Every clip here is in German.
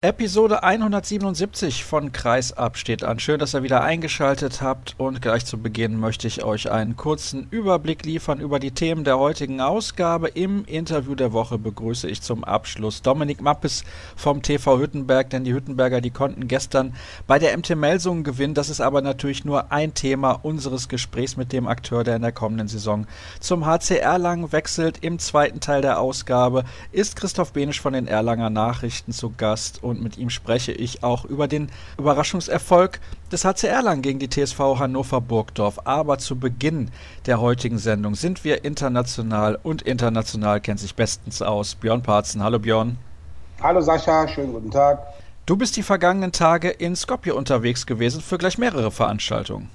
Episode 177 von Kreisab steht an. Schön, dass ihr wieder eingeschaltet habt und gleich zu Beginn möchte ich euch einen kurzen Überblick liefern über die Themen der heutigen Ausgabe. Im Interview der Woche begrüße ich zum Abschluss Dominik Mappes vom TV Hüttenberg, denn die Hüttenberger, die konnten gestern bei der MT Melsungen gewinnen. Das ist aber natürlich nur ein Thema unseres Gesprächs mit dem Akteur, der in der kommenden Saison zum HC Erlangen wechselt. Im zweiten Teil der Ausgabe ist Christoph Benisch von den Erlanger Nachrichten zu Gast und mit ihm spreche ich auch über den Überraschungserfolg des HC Erlangen gegen die TSV Hannover Burgdorf. Aber zu Beginn der heutigen Sendung sind wir international und international kennt sich bestens aus. Björn Parzen, hallo Björn. Hallo Sascha, schönen guten Tag. Du bist die vergangenen Tage in Skopje unterwegs gewesen für gleich mehrere Veranstaltungen.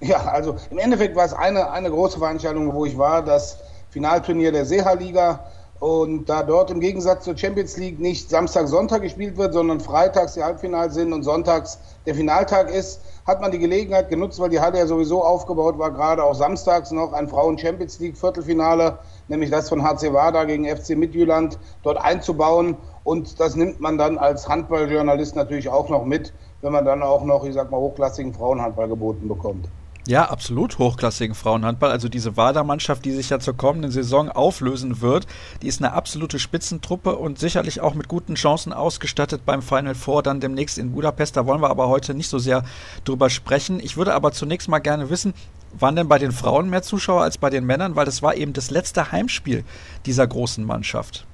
Ja, also im Endeffekt war es eine, eine große Veranstaltung, wo ich war, das Finalturnier der Seha-Liga und da dort im Gegensatz zur Champions League nicht Samstag, Sonntag gespielt wird, sondern freitags die Halbfinals sind und sonntags der Finaltag ist, hat man die Gelegenheit genutzt, weil die Halle ja sowieso aufgebaut war, gerade auch samstags noch ein Frauen-Champions League Viertelfinale, nämlich das von HC Wada gegen FC Midtjylland, dort einzubauen. Und das nimmt man dann als Handballjournalist natürlich auch noch mit, wenn man dann auch noch, ich sag mal, hochklassigen Frauenhandball geboten bekommt. Ja, absolut hochklassigen Frauenhandball. Also diese WADA-Mannschaft, die sich ja zur kommenden Saison auflösen wird, die ist eine absolute Spitzentruppe und sicherlich auch mit guten Chancen ausgestattet beim Final Four dann demnächst in Budapest. Da wollen wir aber heute nicht so sehr drüber sprechen. Ich würde aber zunächst mal gerne wissen, waren denn bei den Frauen mehr Zuschauer als bei den Männern? Weil das war eben das letzte Heimspiel dieser großen Mannschaft.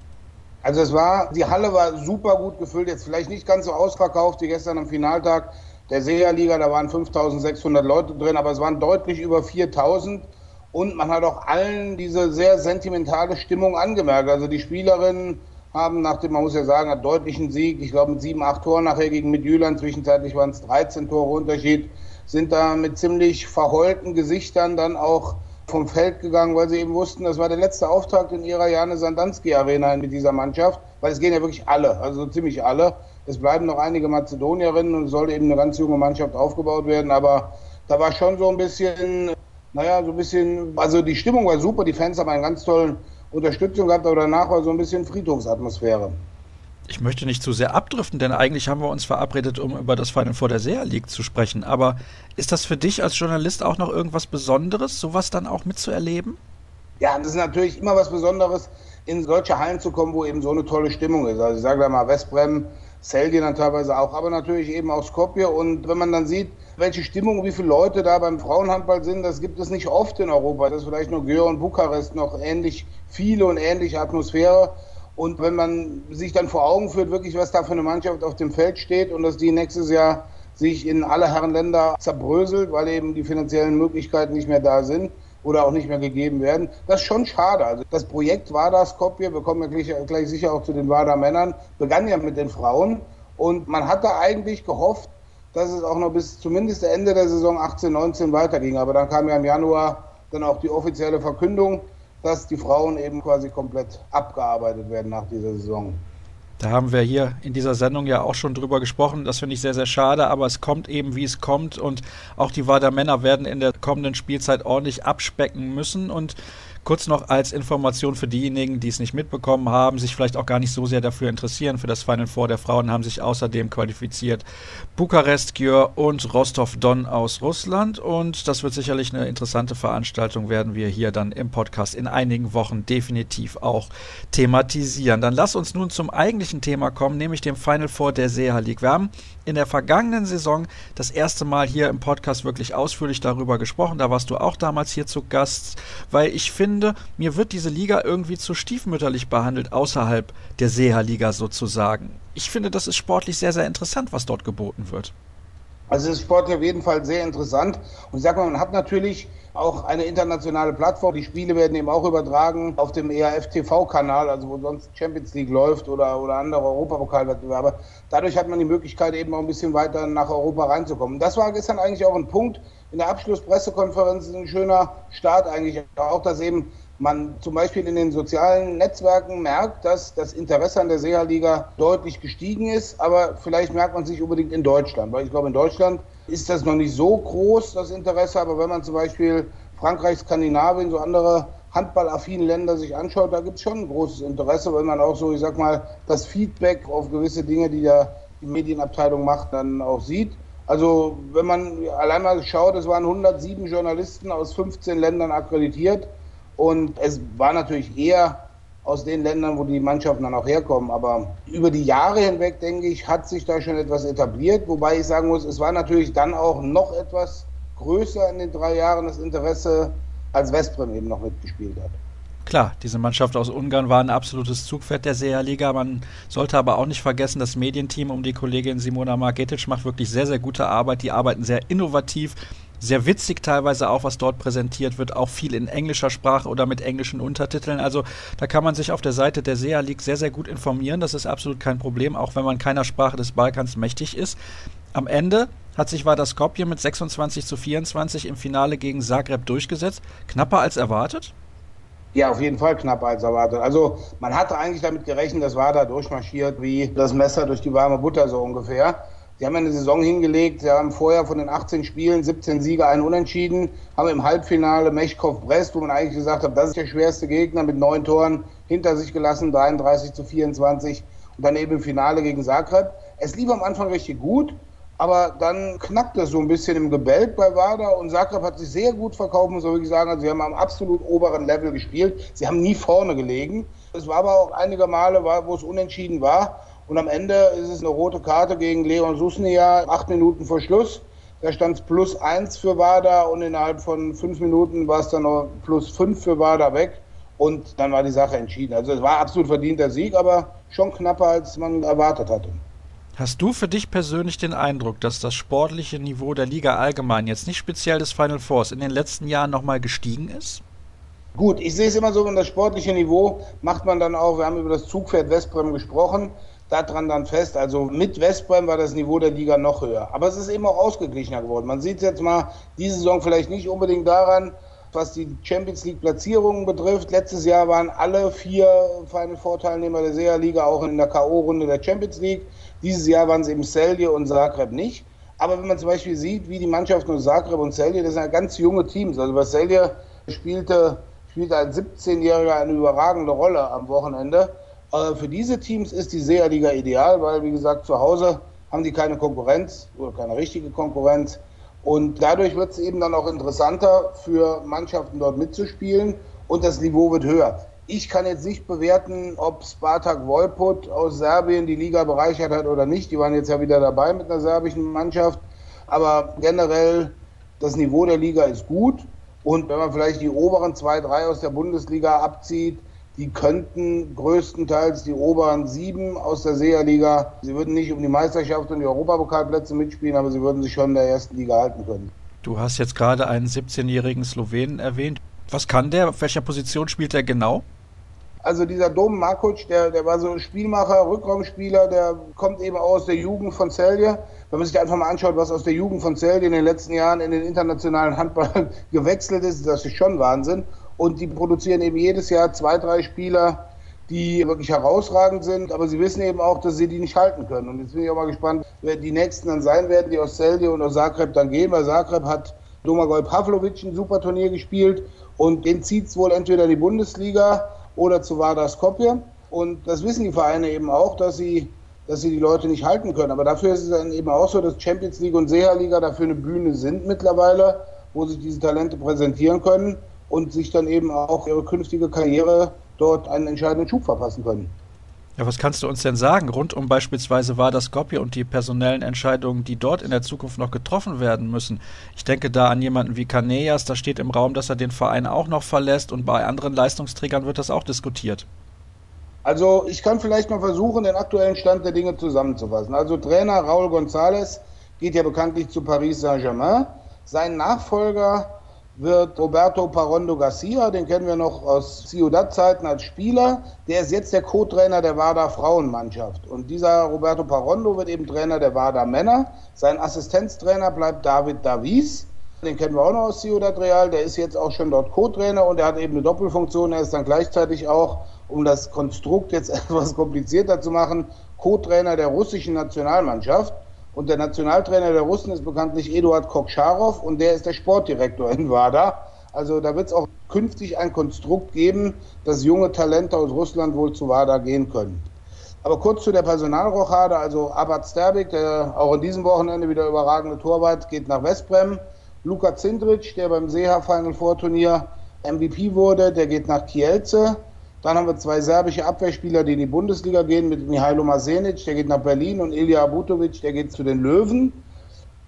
Also es war, die Halle war super gut gefüllt, jetzt vielleicht nicht ganz so ausverkauft wie gestern am Finaltag der SEA-Liga, da waren 5600 Leute drin, aber es waren deutlich über 4000 und man hat auch allen diese sehr sentimentale Stimmung angemerkt. Also die Spielerinnen haben nach dem, man muss ja sagen, einen deutlichen Sieg, ich glaube mit sieben, acht Toren nachher gegen Midtjylland, zwischenzeitlich waren es 13 Tore Unterschied, sind da mit ziemlich verheulten Gesichtern dann auch vom Feld gegangen, weil sie eben wussten, das war der letzte Auftakt in ihrer Jane Sandanski Arena mit dieser Mannschaft, weil es gehen ja wirklich alle, also ziemlich alle. Es bleiben noch einige Mazedonierinnen und es soll eben eine ganz junge Mannschaft aufgebaut werden, aber da war schon so ein bisschen, naja, so ein bisschen, also die Stimmung war super, die Fans haben einen ganz tollen Unterstützung gehabt, aber danach war so ein bisschen Friedhofsatmosphäre. Ich möchte nicht zu sehr abdriften, denn eigentlich haben wir uns verabredet, um über das Final Four der SEA League zu sprechen. Aber ist das für dich als Journalist auch noch irgendwas Besonderes, sowas dann auch mitzuerleben? Ja, das ist natürlich immer was Besonderes, in solche Hallen zu kommen, wo eben so eine tolle Stimmung ist. Also ich sage da mal Westbrem, Celje dann teilweise auch, aber natürlich eben auch Skopje. Und wenn man dann sieht, welche Stimmung, wie viele Leute da beim Frauenhandball sind, das gibt es nicht oft in Europa. Das ist vielleicht nur Gör und Bukarest noch ähnlich viele und ähnliche Atmosphäre. Und wenn man sich dann vor Augen führt, wirklich, was da für eine Mannschaft auf dem Feld steht und dass die nächstes Jahr sich in alle Herrenländer zerbröselt, weil eben die finanziellen Möglichkeiten nicht mehr da sind oder auch nicht mehr gegeben werden, das ist schon schade. Also das Projekt WADA Skopje, wir kommen ja gleich, gleich sicher auch zu den WADA Männern, begann ja mit den Frauen und man hatte eigentlich gehofft, dass es auch noch bis zumindest Ende der Saison 18, 19 weiterging. Aber dann kam ja im Januar dann auch die offizielle Verkündung, dass die Frauen eben quasi komplett abgearbeitet werden nach dieser Saison. Da haben wir hier in dieser Sendung ja auch schon drüber gesprochen. Das finde ich sehr, sehr schade, aber es kommt eben, wie es kommt. Und auch die Wader Männer werden in der kommenden Spielzeit ordentlich abspecken müssen. Und Kurz noch als Information für diejenigen, die es nicht mitbekommen haben, sich vielleicht auch gar nicht so sehr dafür interessieren. Für das Final Four der Frauen haben sich außerdem qualifiziert Bukarest, Györ und Rostov-Don aus Russland. Und das wird sicherlich eine interessante Veranstaltung, werden wir hier dann im Podcast in einigen Wochen definitiv auch thematisieren. Dann lass uns nun zum eigentlichen Thema kommen, nämlich dem Final Four der Seha League. Wir haben in der vergangenen Saison das erste Mal hier im Podcast wirklich ausführlich darüber gesprochen. Da warst du auch damals hier zu Gast, weil ich finde, mir wird diese Liga irgendwie zu stiefmütterlich behandelt, außerhalb der Seha-Liga sozusagen. Ich finde, das ist sportlich sehr, sehr interessant, was dort geboten wird. Also es ist sportlich auf jeden Fall sehr interessant. Und ich sag mal, man hat natürlich auch eine internationale Plattform. Die Spiele werden eben auch übertragen auf dem ERF TV-Kanal, also wo sonst Champions League läuft oder, oder andere Europapokalwettbewerbe. Dadurch hat man die Möglichkeit, eben auch ein bisschen weiter nach Europa reinzukommen. Das war gestern eigentlich auch ein Punkt in der Abschlusspressekonferenz, ein schöner Start eigentlich auch, dass eben man zum Beispiel in den sozialen Netzwerken merkt, dass das Interesse an der SEA-Liga deutlich gestiegen ist, aber vielleicht merkt man es nicht unbedingt in Deutschland, weil ich glaube, in Deutschland ist das noch nicht so groß, das Interesse, aber wenn man zum Beispiel Frankreich, Skandinavien, so andere handballaffinen Länder sich anschaut, da gibt es schon ein großes Interesse, weil man auch so, ich sag mal, das Feedback auf gewisse Dinge, die da die Medienabteilung macht, dann auch sieht. Also wenn man allein mal schaut, es waren 107 Journalisten aus 15 Ländern akkreditiert und es war natürlich eher aus den Ländern, wo die Mannschaften dann auch herkommen. Aber über die Jahre hinweg, denke ich, hat sich da schon etwas etabliert. Wobei ich sagen muss, es war natürlich dann auch noch etwas größer in den drei Jahren das Interesse, als Westbrem eben noch mitgespielt hat. Klar, diese Mannschaft aus Ungarn war ein absolutes Zugpferd der SEA-Liga. Man sollte aber auch nicht vergessen, das Medienteam um die Kollegin Simona Margetic macht wirklich sehr, sehr gute Arbeit. Die arbeiten sehr innovativ, sehr witzig teilweise auch, was dort präsentiert wird, auch viel in englischer Sprache oder mit englischen Untertiteln. Also da kann man sich auf der Seite der SEA League sehr, sehr gut informieren. Das ist absolut kein Problem, auch wenn man keiner Sprache des Balkans mächtig ist. Am Ende hat sich Vardar Skopje mit 26 zu 24 im Finale gegen Zagreb durchgesetzt. Knapper als erwartet? Ja, auf jeden Fall knapper als erwartet. Also man hatte eigentlich damit gerechnet, dass Vardar durchmarschiert wie das Messer durch die warme Butter so ungefähr. Sie haben eine Saison hingelegt, sie haben vorher von den 18 Spielen 17 Siege, einen Unentschieden, haben im Halbfinale Mechkov-Brest, wo man eigentlich gesagt hat, das ist der schwerste Gegner, mit neun Toren hinter sich gelassen, 33 zu 24 und dann eben im Finale gegen Zagreb. Es lief am Anfang richtig gut, aber dann knackt es so ein bisschen im Gebälk bei WADA und Zagreb hat sich sehr gut verkauft, muss man wirklich sagen. Also sie haben am absolut oberen Level gespielt. Sie haben nie vorne gelegen. Es war aber auch einige Male, wo es unentschieden war. Und am Ende ist es eine rote Karte gegen Leon Susnia, acht Minuten vor Schluss. Da stand es plus eins für WADA und innerhalb von fünf Minuten war es dann noch plus fünf für WADA weg. Und dann war die Sache entschieden. Also es war absolut verdienter Sieg, aber schon knapper, als man erwartet hatte. Hast du für dich persönlich den Eindruck, dass das sportliche Niveau der Liga allgemein, jetzt nicht speziell des Final Fours, in den letzten Jahren nochmal gestiegen ist? Gut, ich sehe es immer so, wenn das sportliche Niveau macht man dann auch, wir haben über das Zugpferd Westbrem gesprochen, daran dann fest. Also mit Westbrem war das Niveau der Liga noch höher. Aber es ist eben auch ausgeglichener geworden. Man sieht es jetzt mal diese Saison vielleicht nicht unbedingt daran, was die Champions League Platzierungen betrifft. Letztes Jahr waren alle vier Final Four Teilnehmer der SEA Liga auch in der K.O.-Runde der Champions League. Dieses Jahr waren es eben Celje und Zagreb nicht. Aber wenn man zum Beispiel sieht, wie die Mannschaften aus Zagreb und Celje, das sind ja ganz junge Teams. Also bei Celje spielte, spielte ein 17-Jähriger eine überragende Rolle am Wochenende. Äh, für diese Teams ist die SEA-Liga ideal, weil, wie gesagt, zu Hause haben die keine Konkurrenz oder keine richtige Konkurrenz. Und dadurch wird es eben dann auch interessanter für Mannschaften dort mitzuspielen und das Niveau wird höher. Ich kann jetzt nicht bewerten, ob Spartak Wolput aus Serbien die Liga bereichert hat oder nicht. Die waren jetzt ja wieder dabei mit einer serbischen Mannschaft. Aber generell, das Niveau der Liga ist gut. Und wenn man vielleicht die oberen zwei, drei aus der Bundesliga abzieht, die könnten größtenteils die oberen sieben aus der SEA-Liga, sie würden nicht um die Meisterschaft und die Europapokalplätze mitspielen, aber sie würden sich schon in der ersten Liga halten können. Du hast jetzt gerade einen 17-jährigen Slowenen erwähnt. Was kann der? Auf welcher Position spielt er genau? Also dieser Dom Markuc, der, der war so ein Spielmacher, Rückraumspieler, der kommt eben aus der Jugend von Celje. Wenn man sich einfach mal anschaut, was aus der Jugend von Celje in den letzten Jahren in den internationalen Handball gewechselt ist, das ist schon Wahnsinn. Und die produzieren eben jedes Jahr zwei, drei Spieler, die wirklich herausragend sind, aber sie wissen eben auch, dass sie die nicht halten können. Und jetzt bin ich auch mal gespannt, wer die nächsten dann sein werden, die aus Celje und aus Zagreb dann gehen, weil Zagreb hat Domagoj Pavlovic ein super Turnier gespielt und den zieht es wohl entweder in die Bundesliga oder zu Vardar Skopje. Und das wissen die Vereine eben auch, dass sie, dass sie die Leute nicht halten können. Aber dafür ist es dann eben auch so, dass Champions League und SEA-Liga dafür eine Bühne sind mittlerweile, wo sich diese Talente präsentieren können und sich dann eben auch ihre künftige Karriere dort einen entscheidenden Schub verpassen können. Ja, was kannst du uns denn sagen rund um beispielsweise Vardar Skopje und die personellen Entscheidungen, die dort in der Zukunft noch getroffen werden müssen? Ich denke da an jemanden wie Kaneas, da steht im Raum, dass er den Verein auch noch verlässt und bei anderen Leistungsträgern wird das auch diskutiert. Also ich kann vielleicht mal versuchen, den aktuellen Stand der Dinge zusammenzufassen. Also Trainer Raúl González geht ja bekanntlich zu Paris Saint-Germain. Sein Nachfolger wird Roberto Parondo Garcia, den kennen wir noch aus Ciudad-Zeiten als Spieler. Der ist jetzt der Co-Trainer der WADA Frauenmannschaft. Und dieser Roberto Parondo wird eben Trainer der WADA Männer. Sein Assistenztrainer bleibt David Davies. Den kennen wir auch noch aus Ciudad Real. Der ist jetzt auch schon dort Co-Trainer und er hat eben eine Doppelfunktion. Er ist dann gleichzeitig auch, um das Konstrukt jetzt etwas komplizierter zu machen, Co-Trainer der russischen Nationalmannschaft. Und der Nationaltrainer der Russen ist bekanntlich Eduard Kokscharow und der ist der Sportdirektor in WADA. Also da wird es auch künftig ein Konstrukt geben, dass junge Talente aus Russland wohl zu WADA gehen können. Aber kurz zu der Personalrochade, also Abad Sterbik, der auch in diesem Wochenende wieder überragende Torwart, geht nach Westbrem. Luka Zindric, der beim Seha Final Vorturnier MVP wurde, der geht nach Kielce. Dann haben wir zwei serbische Abwehrspieler, die in die Bundesliga gehen, mit Mihailo Masenic, der geht nach Berlin und Ilya Abutovic, der geht zu den Löwen.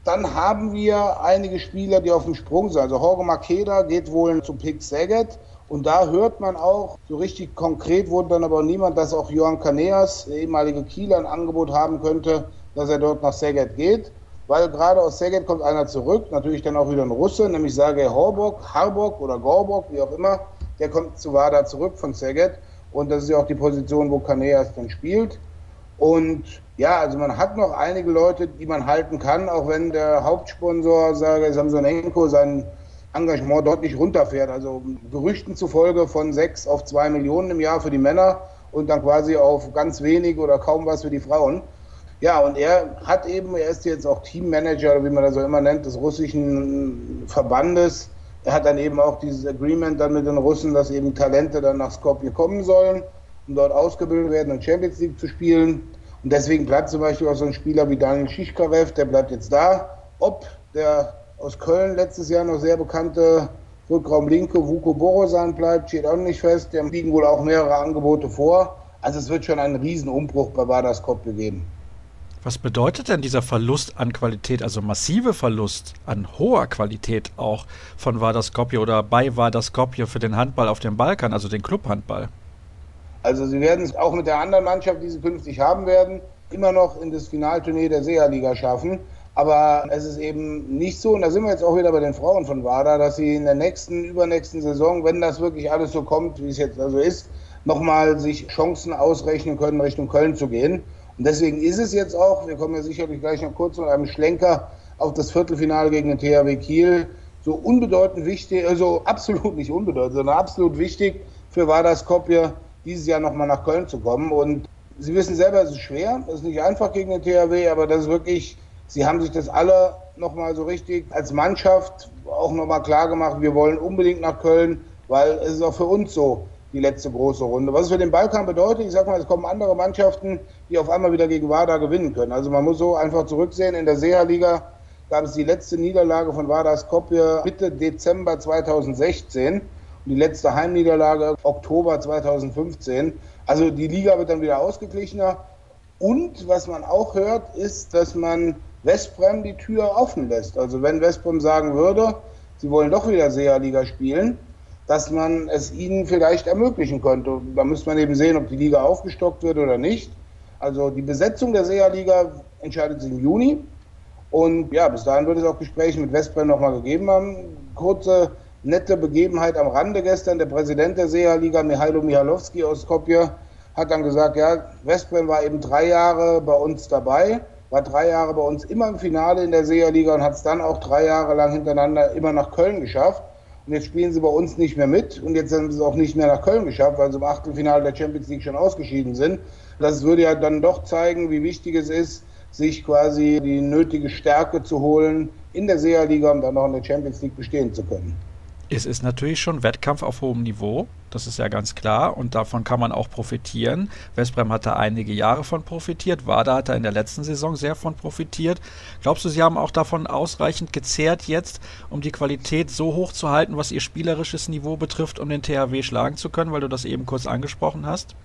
Dann haben wir einige Spieler, die auf dem Sprung sind. Also Jorge Makeda geht wohl zu Pick Saget. Und da hört man auch, so richtig konkret wurde dann aber niemand, dass auch Johann Caneas, der ehemalige Kieler, ein Angebot haben könnte, dass er dort nach Saget geht weil gerade aus Szeged kommt einer zurück, natürlich dann auch wieder ein Russe, nämlich Sergei Horbock, Harbock oder Gorbock, wie auch immer, der kommt zu WADA zurück von Szeged und das ist ja auch die Position, wo Kaneas dann spielt. Und ja, also man hat noch einige Leute, die man halten kann, auch wenn der Hauptsponsor, sage Samsonenko, sein Engagement deutlich runterfährt. Also Gerüchten zufolge von sechs auf zwei Millionen im Jahr für die Männer und dann quasi auf ganz wenig oder kaum was für die Frauen. Ja, und er hat eben, er ist jetzt auch Teammanager, wie man das so immer nennt, des russischen Verbandes. Er hat dann eben auch dieses Agreement dann mit den Russen, dass eben Talente dann nach Skopje kommen sollen, um dort ausgebildet werden und Champions League zu spielen. Und deswegen bleibt zum Beispiel auch so ein Spieler wie Daniel Schischkarev, der bleibt jetzt da. Ob der aus Köln letztes Jahr noch sehr bekannte Rückraum Linke Vuko Borosan bleibt, steht auch nicht fest. Dem liegen wohl auch mehrere Angebote vor. Also es wird schon einen Riesenumbruch bei Vardar Skopje geben. Was bedeutet denn dieser Verlust an Qualität, also massive Verlust an hoher Qualität auch von Vardar Skopje oder bei Vardar Skopje für den Handball auf dem Balkan, also den Clubhandball? Also sie werden es auch mit der anderen Mannschaft, die sie künftig haben werden, immer noch in das Finalturnier der SEA-Liga schaffen. Aber es ist eben nicht so, und da sind wir jetzt auch wieder bei den Frauen von WADA, dass sie in der nächsten, übernächsten Saison, wenn das wirklich alles so kommt, wie es jetzt also ist, nochmal sich Chancen ausrechnen können, Richtung Köln zu gehen. Und deswegen ist es jetzt auch, wir kommen ja sicherlich gleich noch kurz mit einem Schlenker auf das Viertelfinale gegen den THW Kiel, so unbedeutend wichtig, also absolut nicht unbedeutend, sondern absolut wichtig für Vardar Skopje, dieses Jahr nochmal nach Köln zu kommen. Und Sie wissen selber, es ist schwer, es ist nicht einfach gegen den THW, aber das ist wirklich, Sie haben sich das alle nochmal so richtig als Mannschaft auch nochmal klar gemacht, wir wollen unbedingt nach Köln, weil es ist auch für uns so, die letzte große Runde. Was es für den Balkan bedeutet, ich sag mal, es kommen andere Mannschaften, die auf einmal wieder gegen WADA gewinnen können. Also man muss so einfach zurücksehen. In der SEA-Liga gab es die letzte Niederlage von WADA Skopje Mitte Dezember 2016 und die letzte Heimniederlage Oktober 2015. Also die Liga wird dann wieder ausgeglichener. Und was man auch hört, ist, dass man Westbrem die Tür offen lässt. Also wenn Westbrem sagen würde, sie wollen doch wieder SEA-Liga spielen, dass man es ihnen vielleicht ermöglichen könnte. Da müsste man eben sehen, ob die Liga aufgestockt wird oder nicht. Also die Besetzung der SEA-Liga entscheidet sich im Juni. Und ja, bis dahin wird es auch Gespräche mit Westbrem nochmal gegeben haben. Kurze, nette Begebenheit am Rande gestern. Der Präsident der SEA-Liga, Mihailo Michalowski aus Skopje, hat dann gesagt, ja, Westbrem war eben drei Jahre bei uns dabei, war drei Jahre bei uns immer im Finale in der SEA-Liga und hat es dann auch drei Jahre lang hintereinander immer nach Köln geschafft. Und jetzt spielen sie bei uns nicht mehr mit. Und jetzt haben sie es auch nicht mehr nach Köln geschafft, weil sie im Achtelfinale der Champions League schon ausgeschieden sind. Das würde ja dann doch zeigen, wie wichtig es ist, sich quasi die nötige Stärke zu holen in der SEA-Liga, um dann noch in der Champions League bestehen zu können. Es ist natürlich schon Wettkampf auf hohem Niveau, das ist ja ganz klar und davon kann man auch profitieren. Westbrem hat da einige Jahre von profitiert, Wada hat da in der letzten Saison sehr von profitiert. Glaubst du, sie haben auch davon ausreichend gezehrt jetzt, um die Qualität so hoch zu halten, was ihr spielerisches Niveau betrifft, um den THW schlagen zu können, weil du das eben kurz angesprochen hast?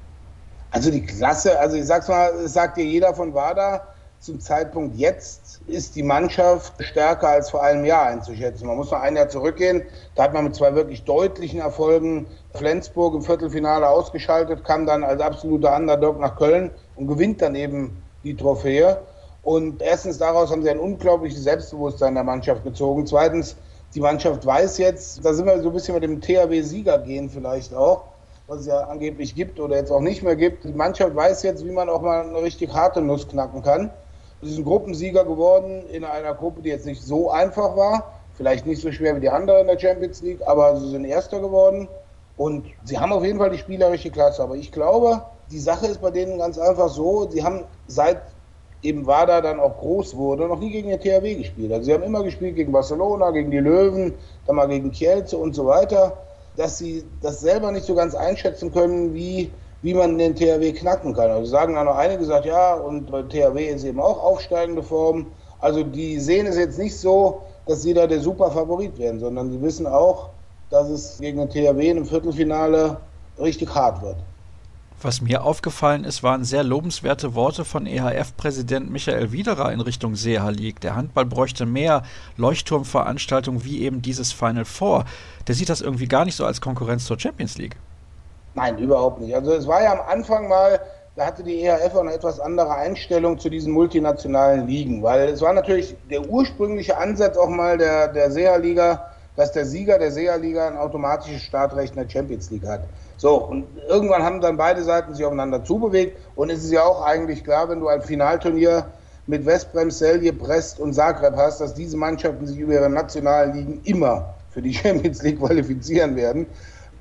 Also die Klasse, also ich sag's mal, sagt dir jeder von WADA, zum Zeitpunkt jetzt ist die Mannschaft stärker als vor einem Jahr einzuschätzen. Man muss noch ein Jahr zurückgehen. Da hat man mit zwei wirklich deutlichen Erfolgen Flensburg im Viertelfinale ausgeschaltet, kam dann als absoluter Underdog nach Köln und gewinnt dann eben die Trophäe. Und erstens daraus haben sie ein unglaubliches Selbstbewusstsein der Mannschaft gezogen. Zweitens, die Mannschaft weiß jetzt, da sind wir so ein bisschen mit dem THW-Sieger gehen vielleicht auch, was es ja angeblich gibt oder jetzt auch nicht mehr gibt. Die Mannschaft weiß jetzt, wie man auch mal eine richtig harte Nuss knacken kann. Sie sind Gruppensieger geworden in einer Gruppe, die jetzt nicht so einfach war. Vielleicht nicht so schwer wie die anderen in der Champions League, aber sie sind Erster geworden. Und sie haben auf jeden Fall die spielerische Klasse. Aber ich glaube, die Sache ist bei denen ganz einfach so, sie haben seit eben WADA dann auch groß wurde, noch nie gegen den THW gespielt. Also sie haben immer gespielt gegen Barcelona, gegen die Löwen, dann mal gegen Kielce und so weiter, dass sie das selber nicht so ganz einschätzen können, wie, wie man den THW knacken kann. Also sagen dann noch einige gesagt, ja, und THW ist eben auch aufsteigende Form. Also die sehen es jetzt nicht so, dass sie da der super Favorit werden, sondern sie wissen auch, dass es gegen den THW im Viertelfinale richtig hart wird. Was mir aufgefallen ist, waren sehr lobenswerte Worte von EHF-Präsident Michael Widerer in Richtung Seha League. Der Handball bräuchte mehr Leuchtturmveranstaltungen wie eben dieses Final Four. Der sieht das irgendwie gar nicht so als Konkurrenz zur Champions League. Nein, überhaupt nicht. Also es war ja am Anfang mal, da hatte die EHF auch eine etwas andere Einstellung zu diesen multinationalen Ligen, weil es war natürlich der ursprüngliche Ansatz auch mal der, der SEA-Liga, dass der Sieger der SEA-Liga ein automatisches Startrecht in der Champions League hat. So, und irgendwann haben dann beide Seiten sich aufeinander zubewegt. Und es ist ja auch eigentlich klar, wenn du ein Finalturnier mit Westbrem, Celje, Brest und Zagreb hast, dass diese Mannschaften sich über ihre nationalen Ligen immer für die Champions League qualifizieren werden.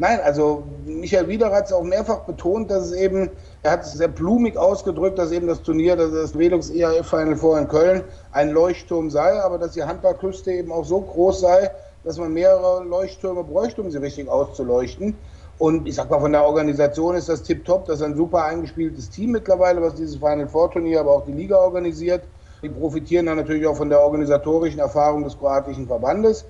Nein, also Michael Wieder hat es auch mehrfach betont, dass es eben, er hat es sehr blumig ausgedrückt, dass eben das Turnier, das, das Velux EAF Final Four in Köln ein Leuchtturm sei, aber dass die Handballküste eben auch so groß sei, dass man mehrere Leuchttürme bräuchte, um sie richtig auszuleuchten. Und ich sag mal, von der Organisation ist das tipptopp. Das ist ein super eingespieltes Team mittlerweile, was dieses Final Four Turnier, aber auch die Liga organisiert. Die profitieren dann natürlich auch von der organisatorischen Erfahrung des kroatischen Verbandes.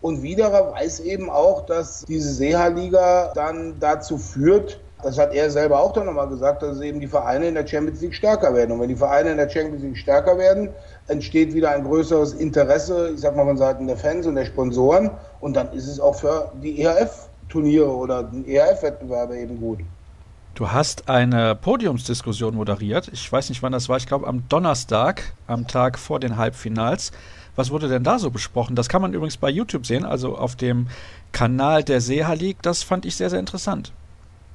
Und Widerer weiß eben auch, dass diese Seha-Liga dann dazu führt, das hat er selber auch dann nochmal gesagt, dass eben die Vereine in der Champions League stärker werden. Und wenn die Vereine in der Champions League stärker werden, entsteht wieder ein größeres Interesse, ich sag mal von Seiten der Fans und der Sponsoren. Und dann ist es auch für die ERF Turniere oder ERF-Wettbewerbe eben gut. Du hast eine Podiumsdiskussion moderiert. Ich weiß nicht, wann das war. Ich glaube, am Donnerstag, am Tag vor den Halbfinals. Was wurde denn da so besprochen? Das kann man übrigens bei YouTube sehen, also auf dem Kanal der Seha League. Das fand ich sehr, sehr interessant.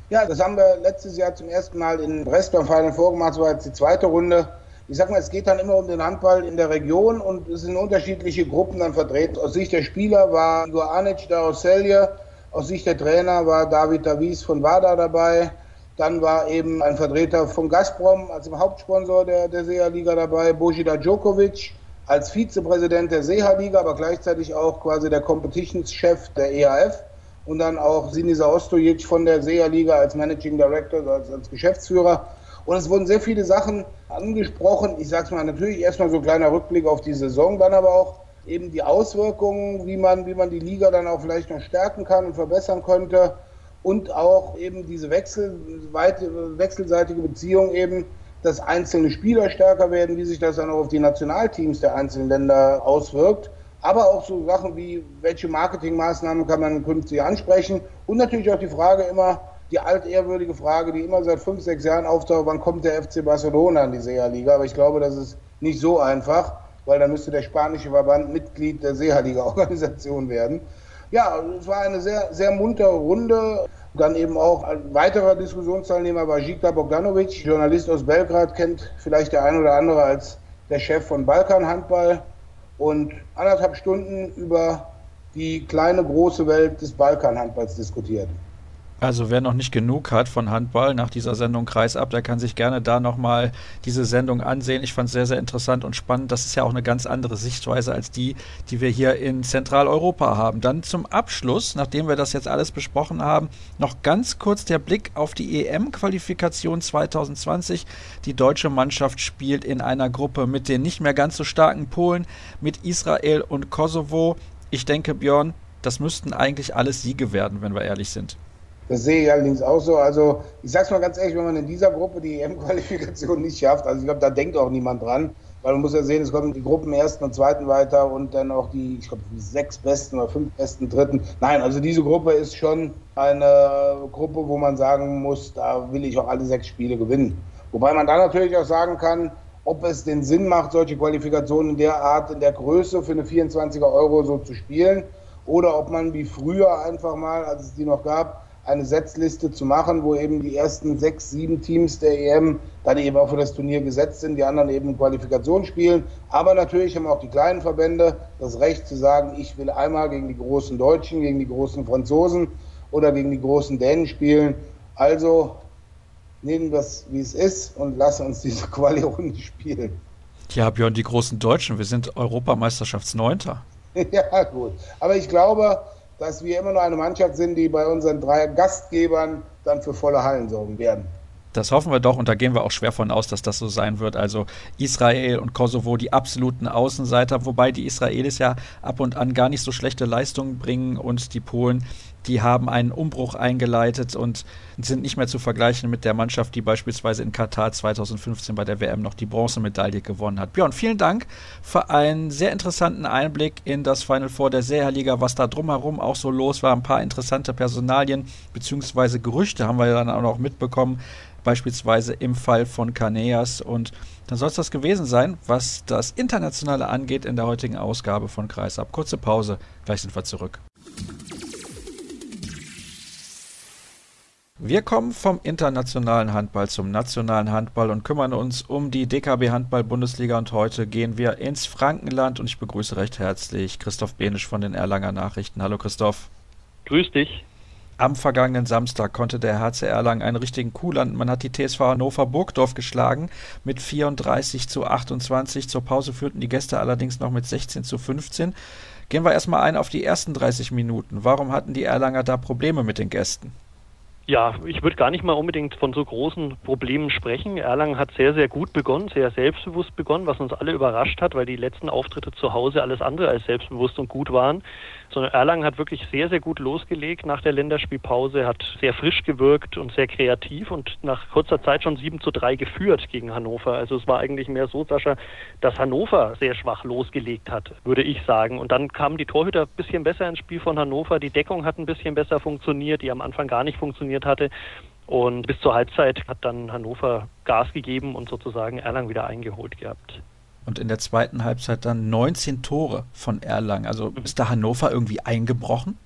Ja, das haben wir letztes Jahr zum ersten Mal in Brest beim Final vorgemacht. Das war jetzt die zweite Runde. Ich sag mal, es geht dann immer um den Handball in der Region und es sind unterschiedliche Gruppen dann vertreten. Aus Sicht der Spieler war Igor Anic da aus Celje, aus Sicht der Trainer war David Davies von WADA dabei. Dann war eben ein Vertreter von Gazprom als Hauptsponsor der, der SEA-Liga dabei, Bojida Djokovic als Vizepräsident der SEA-Liga, aber gleichzeitig auch quasi der Competitions-Chef der EAF. Und dann auch Sinisa Ostojic von der SEA-Liga als Managing Director, als, als Geschäftsführer. Und es wurden sehr viele Sachen angesprochen. Ich sage es mal natürlich erstmal so ein kleiner Rückblick auf die Saison, dann aber auch eben die Auswirkungen, wie man, wie man die Liga dann auch vielleicht noch stärken kann und verbessern könnte und auch eben diese Wechsel, wechselseitige Beziehung eben, dass einzelne Spieler stärker werden, wie sich das dann auch auf die Nationalteams der einzelnen Länder auswirkt. Aber auch so Sachen wie, welche Marketingmaßnahmen kann man künftig ansprechen und natürlich auch die Frage immer, die altehrwürdige Frage, die immer seit fünf, sechs Jahren auftaucht, wann kommt der FC Barcelona in die SEA-Liga? Aber ich glaube, das ist nicht so einfach weil dann müsste der spanische Verband Mitglied der Seehaliga-Organisation werden. Ja, es war eine sehr, sehr muntere Runde. Dann eben auch ein weiterer Diskussionsteilnehmer war Jika Bogdanovic, Journalist aus Belgrad, kennt vielleicht der ein oder andere als der Chef von Balkan Handball und anderthalb Stunden über die kleine, große Welt des Balkan Handballs diskutiert. Also wer noch nicht genug hat von Handball nach dieser Sendung Kreisab, der kann sich gerne da nochmal diese Sendung ansehen. Ich fand es sehr, sehr interessant und spannend. Das ist ja auch eine ganz andere Sichtweise als die, die wir hier in Zentraleuropa haben. Dann zum Abschluss, nachdem wir das jetzt alles besprochen haben, noch ganz kurz der Blick auf die EM-Qualifikation 2020. Die deutsche Mannschaft spielt in einer Gruppe mit den nicht mehr ganz so starken Polen, mit Israel und Kosovo. Ich denke, Björn, das müssten eigentlich alles Siege werden, wenn wir ehrlich sind. Das sehe ich allerdings auch so. Also ich sage es mal ganz ehrlich, wenn man in dieser Gruppe die EM-Qualifikation nicht schafft, also ich glaube, da denkt auch niemand dran, weil man muss ja sehen, es kommen die Gruppen ersten und zweiten weiter und dann auch die, ich glaube, die sechs besten oder fünf besten dritten. Nein, also diese Gruppe ist schon eine Gruppe, wo man sagen muss, da will ich auch alle sechs Spiele gewinnen. Wobei man da natürlich auch sagen kann, ob es den Sinn macht, solche Qualifikationen in der Art, in der Größe für eine 24er Euro so zu spielen oder ob man wie früher einfach mal, als es die noch gab, eine Setzliste zu machen, wo eben die ersten sechs, sieben Teams der EM dann eben auch für das Turnier gesetzt sind, die anderen eben Qualifikation spielen. Aber natürlich haben auch die kleinen Verbände das Recht zu sagen, ich will einmal gegen die großen Deutschen, gegen die großen Franzosen oder gegen die großen Dänen spielen. Also nehmen wir es, wie es ist und lassen uns diese Quali-Runde spielen. Ja, Björn, die großen Deutschen, wir sind Europameisterschaftsneunter. ja, gut. Aber ich glaube, dass wir immer noch eine Mannschaft sind, die bei unseren drei Gastgebern dann für volle Hallen sorgen werden. Das hoffen wir doch und da gehen wir auch schwer von aus, dass das so sein wird. Also Israel und Kosovo die absoluten Außenseiter, wobei die Israelis ja ab und an gar nicht so schlechte Leistungen bringen und die Polen, die haben einen Umbruch eingeleitet und sind nicht mehr zu vergleichen mit der Mannschaft, die beispielsweise in Katar 2015 bei der WM noch die Bronzemedaille gewonnen hat. Björn, vielen Dank für einen sehr interessanten Einblick in das Final Four der Seherliga, was da drumherum auch so los war. Ein paar interessante Personalien bzw. Gerüchte haben wir dann auch noch mitbekommen beispielsweise im Fall von Kaneas. Und dann soll es das gewesen sein, was das Internationale angeht in der heutigen Ausgabe von Kreisab. Kurze Pause, gleich sind wir zurück. Wir kommen vom internationalen Handball zum nationalen Handball und kümmern uns um die DKB Handball Bundesliga und heute gehen wir ins Frankenland und ich begrüße recht herzlich Christoph Benisch von den Erlanger Nachrichten. Hallo Christoph. Grüß dich. Am vergangenen Samstag konnte der HC Erlangen einen richtigen Coup landen. Man hat die TSV Hannover Burgdorf geschlagen mit 34 zu 28. Zur Pause führten die Gäste allerdings noch mit 16 zu 15. Gehen wir erstmal ein auf die ersten 30 Minuten. Warum hatten die Erlanger da Probleme mit den Gästen? Ja, ich würde gar nicht mal unbedingt von so großen Problemen sprechen. Erlangen hat sehr, sehr gut begonnen, sehr selbstbewusst begonnen, was uns alle überrascht hat, weil die letzten Auftritte zu Hause alles andere als selbstbewusst und gut waren sondern Erlangen hat wirklich sehr, sehr gut losgelegt nach der Länderspielpause, hat sehr frisch gewirkt und sehr kreativ und nach kurzer Zeit schon 7 zu 3 geführt gegen Hannover. Also es war eigentlich mehr so, Sascha, dass Hannover sehr schwach losgelegt hat, würde ich sagen. Und dann kamen die Torhüter ein bisschen besser ins Spiel von Hannover, die Deckung hat ein bisschen besser funktioniert, die am Anfang gar nicht funktioniert hatte. Und bis zur Halbzeit hat dann Hannover Gas gegeben und sozusagen Erlangen wieder eingeholt gehabt und in der zweiten Halbzeit dann 19 Tore von Erlangen. Also mhm. ist da Hannover irgendwie eingebrochen?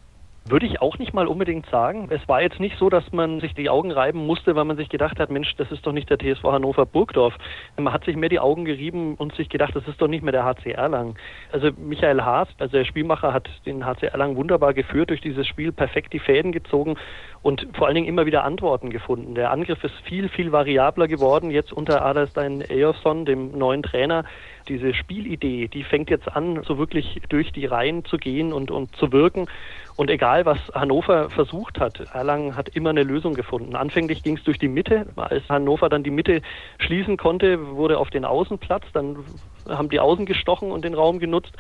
Würde ich auch nicht mal unbedingt sagen. Es war jetzt nicht so, dass man sich die Augen reiben musste, weil man sich gedacht hat, Mensch, das ist doch nicht der TSV Hannover Burgdorf. Man hat sich mehr die Augen gerieben und sich gedacht, das ist doch nicht mehr der HC Erlangen. Also Michael Haas, also der Spielmacher, hat den HC Erlangen wunderbar geführt, durch dieses Spiel perfekt die Fäden gezogen und vor allen Dingen immer wieder Antworten gefunden. Der Angriff ist viel, viel variabler geworden, jetzt unter Adalstein Eyjolfsson, dem neuen Trainer diese Spielidee, die fängt jetzt an, so wirklich durch die Reihen zu gehen und, und zu wirken. Und egal, was Hannover versucht hat, Erlangen hat immer eine Lösung gefunden. Anfänglich ging es durch die Mitte. Als Hannover dann die Mitte schließen konnte, wurde auf den Außenplatz, dann haben die Außen gestochen und den Raum genutzt.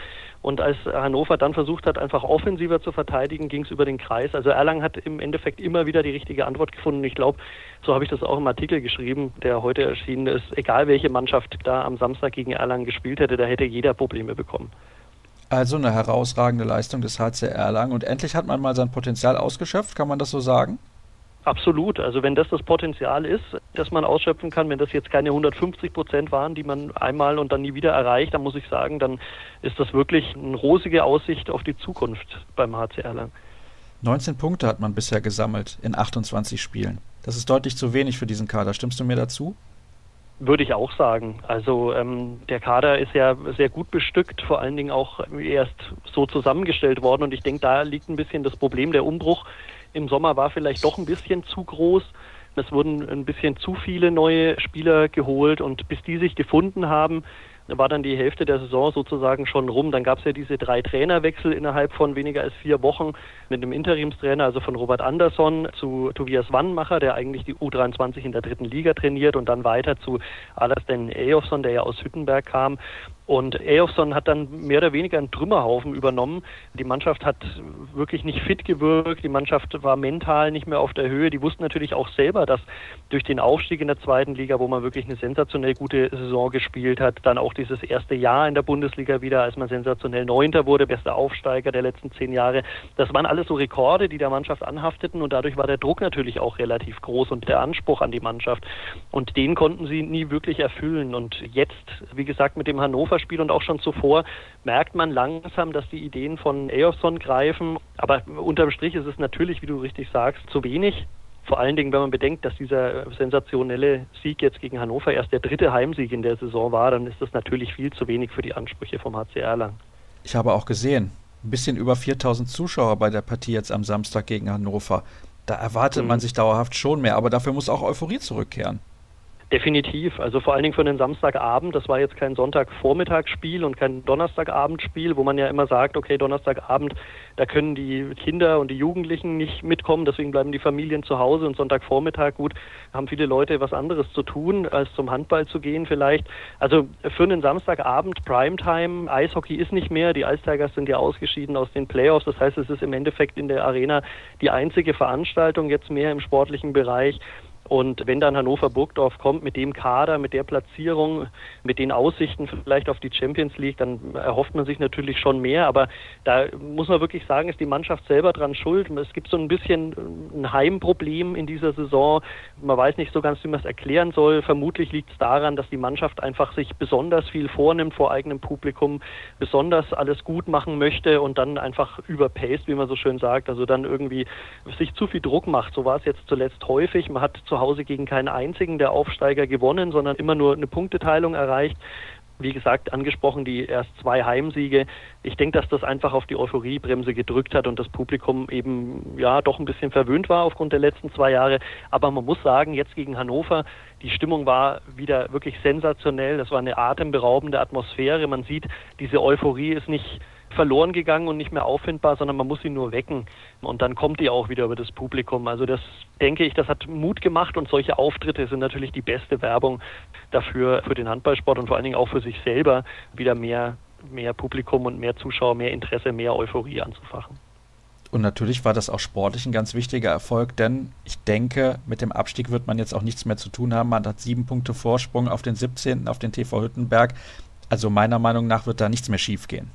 Und als Hannover dann versucht hat, einfach offensiver zu verteidigen, ging es über den Kreis. Also Erlangen hat im Endeffekt immer wieder die richtige Antwort gefunden. Ich glaube, so habe ich das auch im Artikel geschrieben, der heute erschienen ist. Egal welche Mannschaft da am Samstag gegen Erlangen gespielt hätte, da hätte jeder Probleme bekommen. Also eine herausragende Leistung des HC Erlangen. Und endlich hat man mal sein Potenzial ausgeschöpft, kann man das so sagen? Absolut. Also wenn das das Potenzial ist, das man ausschöpfen kann, wenn das jetzt keine 150 Prozent waren, die man einmal und dann nie wieder erreicht, dann muss ich sagen, dann ist das wirklich eine rosige Aussicht auf die Zukunft beim HC Erlangen. 19 Punkte hat man bisher gesammelt in 28 Spielen. Das ist deutlich zu wenig für diesen Kader. Stimmst du mir dazu? Würde ich auch sagen. Also ähm, der Kader ist ja sehr gut bestückt, vor allen Dingen auch erst so zusammengestellt worden. Und ich denke, da liegt ein bisschen das Problem. Der Umbruch im Sommer war vielleicht doch ein bisschen zu groß. Es wurden ein bisschen zu viele neue Spieler geholt und bis die sich gefunden haben, war dann die Hälfte der Saison sozusagen schon rum. Dann gab es ja diese drei Trainerwechsel innerhalb von weniger als vier Wochen mit einem Interimstrainer, also von Robert Andersson zu Tobias Wannmacher, der eigentlich die U23 in der dritten Liga trainiert und dann weiter zu Alastair Eyjolfsson, der ja aus Hüttenberg kam. Und Eyjolfsson hat dann mehr oder weniger einen Trümmerhaufen übernommen. Die Mannschaft hat wirklich nicht fit gewirkt. Die Mannschaft war mental nicht mehr auf der Höhe. Die wussten natürlich auch selber, dass durch den Aufstieg in der zweiten Liga, wo man wirklich eine sensationell gute Saison gespielt hat, dann auch dieses erste Jahr in der Bundesliga wieder, als man sensationell Neunter wurde, bester Aufsteiger der letzten zehn Jahre. Das waren alles so Rekorde, die der Mannschaft anhafteten und dadurch war der Druck natürlich auch relativ groß und der Anspruch an die Mannschaft. Und den konnten sie nie wirklich erfüllen. Und jetzt, wie gesagt, mit dem Hannover Spiel und auch schon zuvor merkt man langsam, dass die Ideen von Eyolfsson greifen. Aber unterm Strich ist es natürlich, wie du richtig sagst, zu wenig. Vor allen Dingen, wenn man bedenkt, dass dieser sensationelle Sieg jetzt gegen Hannover erst der dritte Heimsieg in der Saison war, dann ist das natürlich viel zu wenig für die Ansprüche vom HC Erlangen. Ich habe auch gesehen, ein bisschen über 4000 Zuschauer bei der Partie jetzt am Samstag gegen Hannover. Da erwartet mhm. man sich dauerhaft schon mehr, aber dafür muss auch Euphorie zurückkehren. Definitiv. Also vor allen Dingen für einen Samstagabend. Das war jetzt kein Sonntagvormittagsspiel und kein Donnerstagabendspiel, wo man ja immer sagt, okay, Donnerstagabend, da können die Kinder und die Jugendlichen nicht mitkommen, deswegen bleiben die Familien zu Hause und Sonntagvormittag, gut, haben viele Leute was anderes zu tun, als zum Handball zu gehen vielleicht. Also für einen Samstagabend, Primetime, Eishockey ist nicht mehr. Die Ice sind ja ausgeschieden aus den Playoffs. Das heißt, es ist im Endeffekt in der Arena die einzige Veranstaltung jetzt mehr im sportlichen Bereich. Und wenn dann Hannover Burgdorf kommt mit dem Kader, mit der Platzierung, mit den Aussichten vielleicht auf die Champions League, dann erhofft man sich natürlich schon mehr. Aber da muss man wirklich sagen, ist die Mannschaft selber dran schuld. Es gibt so ein bisschen ein Heimproblem in dieser Saison. Man weiß nicht so ganz, wie man es erklären soll. Vermutlich liegt es daran, dass die Mannschaft einfach sich besonders viel vornimmt vor eigenem Publikum, besonders alles gut machen möchte und dann einfach überpaced, wie man so schön sagt. Also dann irgendwie sich zu viel Druck macht. So war es jetzt zuletzt häufig. Man hat zu Hause gegen keinen einzigen der Aufsteiger gewonnen, sondern immer nur eine Punkteteilung erreicht. Wie gesagt, angesprochen die erst zwei Heimsiege. Ich denke, dass das einfach auf die Euphoriebremse gedrückt hat und das Publikum eben ja doch ein bisschen verwöhnt war aufgrund der letzten zwei Jahre. Aber man muss sagen, jetzt gegen Hannover, die Stimmung war wieder wirklich sensationell. Das war eine atemberaubende Atmosphäre. Man sieht, diese Euphorie ist nicht verloren gegangen und nicht mehr auffindbar, sondern man muss sie nur wecken. Und dann kommt die auch wieder über das Publikum. Also das denke ich, das hat Mut gemacht und solche Auftritte sind natürlich die beste Werbung dafür, für den Handballsport und vor allen Dingen auch für sich selber wieder mehr, mehr Publikum und mehr Zuschauer, mehr Interesse, mehr Euphorie anzufachen. Und natürlich war das auch sportlich ein ganz wichtiger Erfolg, denn ich denke, mit dem Abstieg wird man jetzt auch nichts mehr zu tun haben. Man hat sieben Punkte Vorsprung auf den 17., auf den TV Hüttenberg. Also meiner Meinung nach wird da nichts mehr schiefgehen.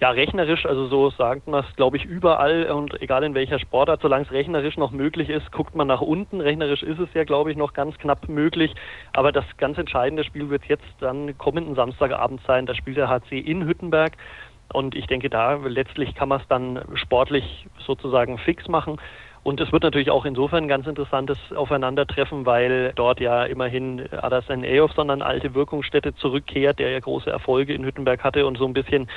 Ja, rechnerisch, also so sagt man es, glaube ich, überall und egal in welcher Sportart, solange es rechnerisch noch möglich ist, guckt man nach unten. Rechnerisch ist es ja, glaube ich, noch ganz knapp möglich. Aber das ganz entscheidende Spiel wird jetzt dann kommenden Samstagabend sein. Da spielt der HC in Hüttenberg. Und ich denke, da letztlich kann man es dann sportlich sozusagen fix machen. Und es wird natürlich auch insofern ein ganz interessantes Aufeinandertreffen, weil dort ja immerhin Adasan Eyofson an alte Wirkungsstätte zurückkehrt, der ja große Erfolge in Hüttenberg hatte und so ein bisschen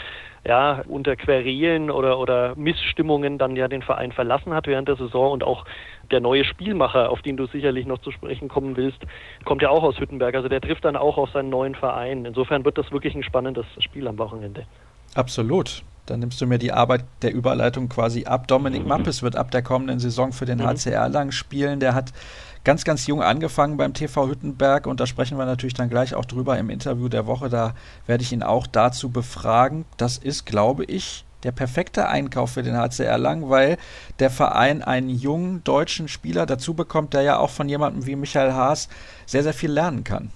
ja, unter Querelen oder, oder Missstimmungen dann ja den Verein verlassen hat während der Saison und auch der neue Spielmacher, auf den du sicherlich noch zu sprechen kommen willst, kommt ja auch aus Hüttenberg. Also der trifft dann auch auf seinen neuen Verein. Insofern wird das wirklich ein spannendes Spiel am Wochenende. Absolut. Dann nimmst du mir die Arbeit der Überleitung quasi ab. Dominik Mappes wird ab der kommenden Saison für den HCR lang spielen. Der hat ganz, ganz jung angefangen beim TV Hüttenberg und da sprechen wir natürlich dann gleich auch drüber im Interview der Woche. Da werde ich ihn auch dazu befragen. Das ist, glaube ich, der perfekte Einkauf für den HCR Lang, weil der Verein einen jungen deutschen Spieler dazu bekommt, der ja auch von jemandem wie Michael Haas sehr, sehr viel lernen kann.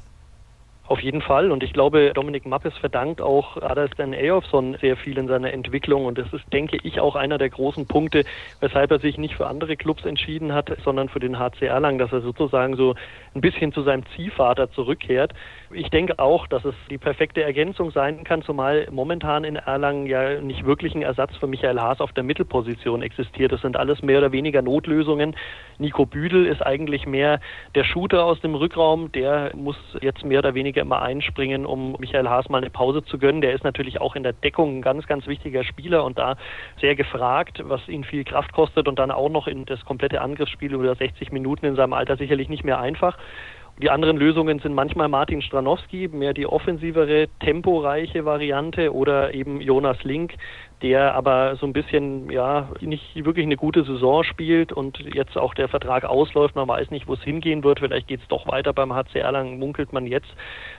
Auf jeden Fall. Und ich glaube, Dominik Mappes verdankt auch Adelstan Eyolfsson sehr viel in seiner Entwicklung. Und das ist, denke ich, auch einer der großen Punkte, weshalb er sich nicht für andere Clubs entschieden hat, sondern für den HC Erlangen, dass er sozusagen so ein bisschen zu seinem Ziehvater zurückkehrt. Ich denke auch, dass es die perfekte Ergänzung sein kann, zumal momentan in Erlangen ja nicht wirklich ein Ersatz für Michael Haas auf der Mittelposition existiert. Das sind alles mehr oder weniger Notlösungen. Nico Büdel ist eigentlich mehr der Shooter aus dem Rückraum. Der muss jetzt mehr oder weniger immer einspringen, um Michael Haas mal eine Pause zu gönnen. Der ist natürlich auch in der Deckung ein ganz, ganz wichtiger Spieler und da sehr gefragt, was ihn viel Kraft kostet und dann auch noch in das komplette Angriffsspiel über 60 Minuten in seinem Alter sicherlich nicht mehr einfach. Die anderen Lösungen sind manchmal Martin Stranowski, mehr die offensivere, temporeiche Variante oder eben Jonas Link, der aber so ein bisschen, ja, nicht wirklich eine gute Saison spielt und jetzt auch der Vertrag ausläuft. Man weiß nicht, wo es hingehen wird. Vielleicht geht es doch weiter beim HC Erlangen, munkelt man jetzt.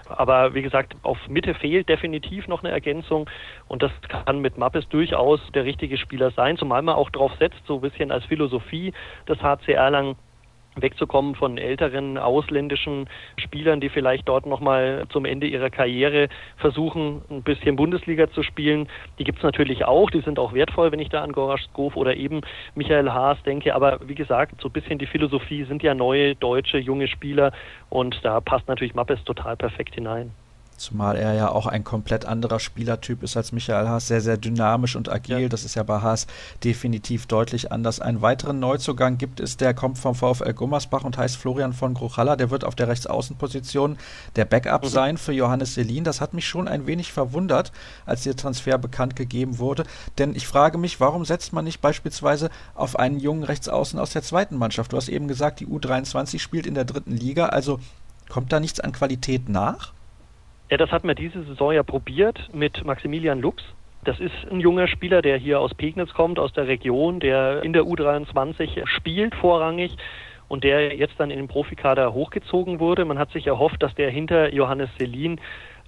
Aber wie gesagt, auf Mitte fehlt definitiv noch eine Ergänzung und das kann mit Mappes durchaus der richtige Spieler sein, zumal man auch drauf setzt, so ein bisschen als Philosophie des HC Erlangen wegzukommen von älteren ausländischen Spielern, die vielleicht dort nochmal zum Ende ihrer Karriere versuchen, ein bisschen Bundesliga zu spielen. Die gibt es natürlich auch, die sind auch wertvoll, wenn ich da an Gorasch Skov oder eben Michael Haas denke. Aber wie gesagt, so ein bisschen die Philosophie sind ja neue deutsche junge Spieler und da passt natürlich Mappes total perfekt hinein. Zumal er ja auch ein komplett anderer Spielertyp ist als Michael Haas, sehr, sehr dynamisch und agil. Ja. Das ist ja bei Haas definitiv deutlich anders. Einen weiteren Neuzugang gibt es, der kommt vom VfL Gummersbach und heißt Florian von Gruchalla. Der wird auf der Rechtsaußenposition der Backup mhm. sein für Johannes Selin. Das hat mich schon ein wenig verwundert, als der Transfer bekannt gegeben wurde. Denn ich frage mich, warum setzt man nicht beispielsweise auf einen jungen Rechtsaußen aus der zweiten Mannschaft? Du hast eben gesagt, die U23 spielt in der dritten Liga. Also Kommt da nichts an Qualität nach? Ja, das hat man diese Saison ja probiert mit Maximilian Lux. Das ist ein junger Spieler, der hier aus Pegnitz kommt, aus der Region, der in der U23 spielt vorrangig und der jetzt dann in den Profikader hochgezogen wurde. Man hat sich erhofft, dass der hinter Johannes Selin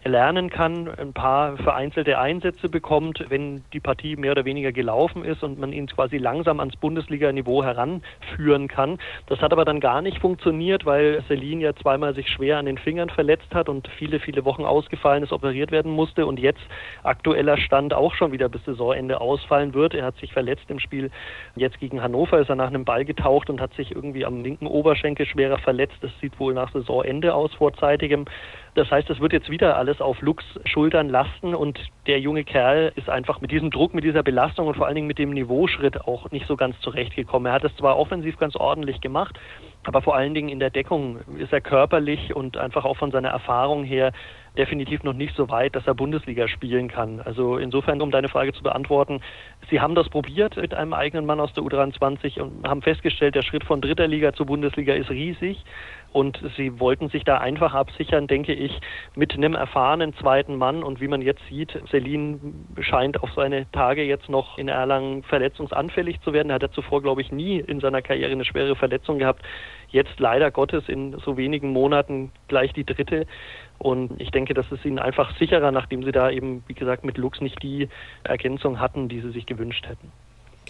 lernen kann, ein paar vereinzelte Einsätze bekommt, wenn die Partie mehr oder weniger gelaufen ist und man ihn quasi langsam ans Bundesliga-Niveau heranführen kann. Das hat aber dann gar nicht funktioniert, weil Selin ja zweimal sich schwer an den Fingern verletzt hat und viele, viele Wochen ausgefallen ist, operiert werden musste und jetzt aktueller Stand auch schon wieder bis Saisonende ausfallen wird. Er hat sich verletzt im Spiel jetzt gegen Hannover, ist er nach einem Ball getaucht und hat sich irgendwie am linken Oberschenkel schwerer verletzt. Das sieht wohl nach Saisonende aus vorzeitigem. Das heißt, es wird jetzt wieder alles auf Lux Schultern lasten und der junge Kerl ist einfach mit diesem Druck, mit dieser Belastung und vor allen Dingen mit dem Niveauschritt auch nicht so ganz zurechtgekommen. Er hat es zwar offensiv ganz ordentlich gemacht, aber vor allen Dingen in der Deckung ist er körperlich und einfach auch von seiner Erfahrung her definitiv noch nicht so weit, dass er Bundesliga spielen kann. Also insofern, um deine Frage zu beantworten, sie haben das probiert mit einem eigenen Mann aus der U23 und haben festgestellt, der Schritt von dritter Liga zur Bundesliga ist riesig. Und sie wollten sich da einfach absichern, denke ich, mit einem erfahrenen zweiten Mann. Und wie man jetzt sieht, Selin scheint auf seine Tage jetzt noch in Erlangen verletzungsanfällig zu werden. Er hat er zuvor, glaube ich, nie in seiner Karriere eine schwere Verletzung gehabt. Jetzt leider Gottes in so wenigen Monaten gleich die dritte. Und ich denke, das ist ihnen einfach sicherer, nachdem sie da eben, wie gesagt, mit Lux nicht die Ergänzung hatten, die sie sich gewünscht hätten.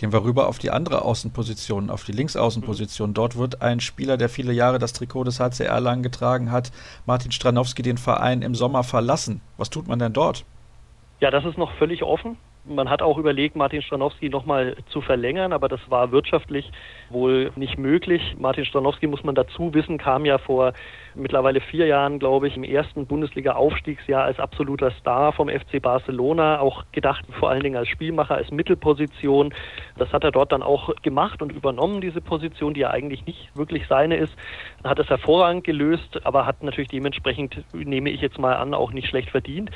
Gehen wir rüber auf die andere Außenposition, auf die Linksaußenposition. Mhm. Dort wird ein Spieler, der viele Jahre das Trikot des HCR lang getragen hat, Martin Stranowski, den Verein im Sommer verlassen. Was tut man denn dort? Ja, das ist noch völlig offen. Man hat auch überlegt, Martin Stranowski nochmal zu verlängern, aber das war wirtschaftlich wohl nicht möglich. Martin Stranowski, muss man dazu wissen, kam ja vor mittlerweile vier Jahren, glaube ich, im ersten Bundesliga-Aufstiegsjahr als absoluter Star vom FC Barcelona, auch gedacht vor allen Dingen als Spielmacher, als Mittelposition. Das hat er dort dann auch gemacht und übernommen, diese Position, die ja eigentlich nicht wirklich seine ist. Hat es hervorragend gelöst, aber hat natürlich dementsprechend, nehme ich jetzt mal an, auch nicht schlecht verdient.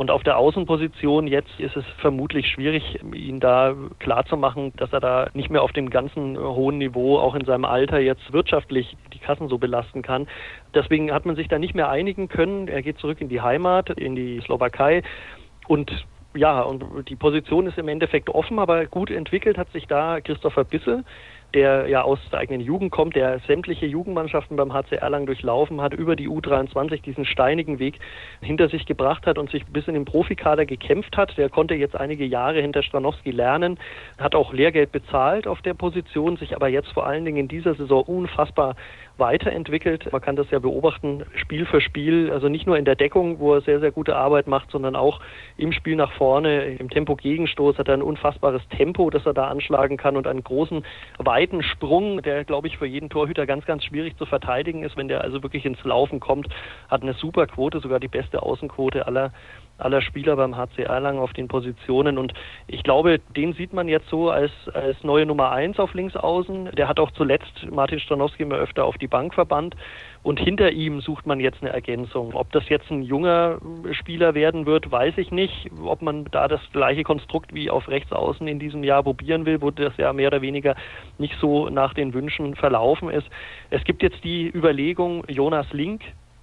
Und auf der Außenposition jetzt ist es vermutlich schwierig, ihn da klarzumachen, dass er da nicht mehr auf dem ganzen hohen Niveau, auch in seinem Alter, jetzt wirtschaftlich die Kassen so belasten kann. Deswegen hat man sich da nicht mehr einigen können. Er geht zurück in die Heimat, in die Slowakei und ja, und die Position ist im Endeffekt offen, aber gut entwickelt hat sich da Christopher Bisse, der ja aus der eigenen Jugend kommt, der sämtliche Jugendmannschaften beim HC Erlangen durchlaufen hat, über die U23 diesen steinigen Weg hinter sich gebracht hat und sich bis in den Profikader gekämpft hat. Der konnte jetzt einige Jahre hinter Stranowski lernen, hat auch Lehrgeld bezahlt auf der Position, sich aber jetzt vor allen Dingen in dieser Saison unfassbar weiterentwickelt. Man kann das ja beobachten, Spiel für Spiel, also nicht nur in der Deckung, wo er sehr, sehr gute Arbeit macht, sondern auch im Spiel nach vorne, im Tempo-Gegenstoß hat er ein unfassbares Tempo, das er da anschlagen kann und einen großen, weiten Sprung, der, glaube ich, für jeden Torhüter ganz, ganz schwierig zu verteidigen ist, wenn der also wirklich ins Laufen kommt, hat eine super Quote, sogar die beste Außenquote aller aller Spieler beim HC Erlangen auf den Positionen. Und ich glaube, den sieht man jetzt so als, als neue Nummer eins auf Linksaußen. Der hat auch zuletzt Martin Stranowski immer öfter auf die Bank verbannt. Und hinter ihm sucht man jetzt eine Ergänzung. Ob das jetzt ein junger Spieler werden wird, weiß ich nicht. Ob man da das gleiche Konstrukt wie auf Rechtsaußen in diesem Jahr probieren will, wo das ja mehr oder weniger nicht so nach den Wünschen verlaufen ist. Es gibt jetzt die Überlegung, Jonas Link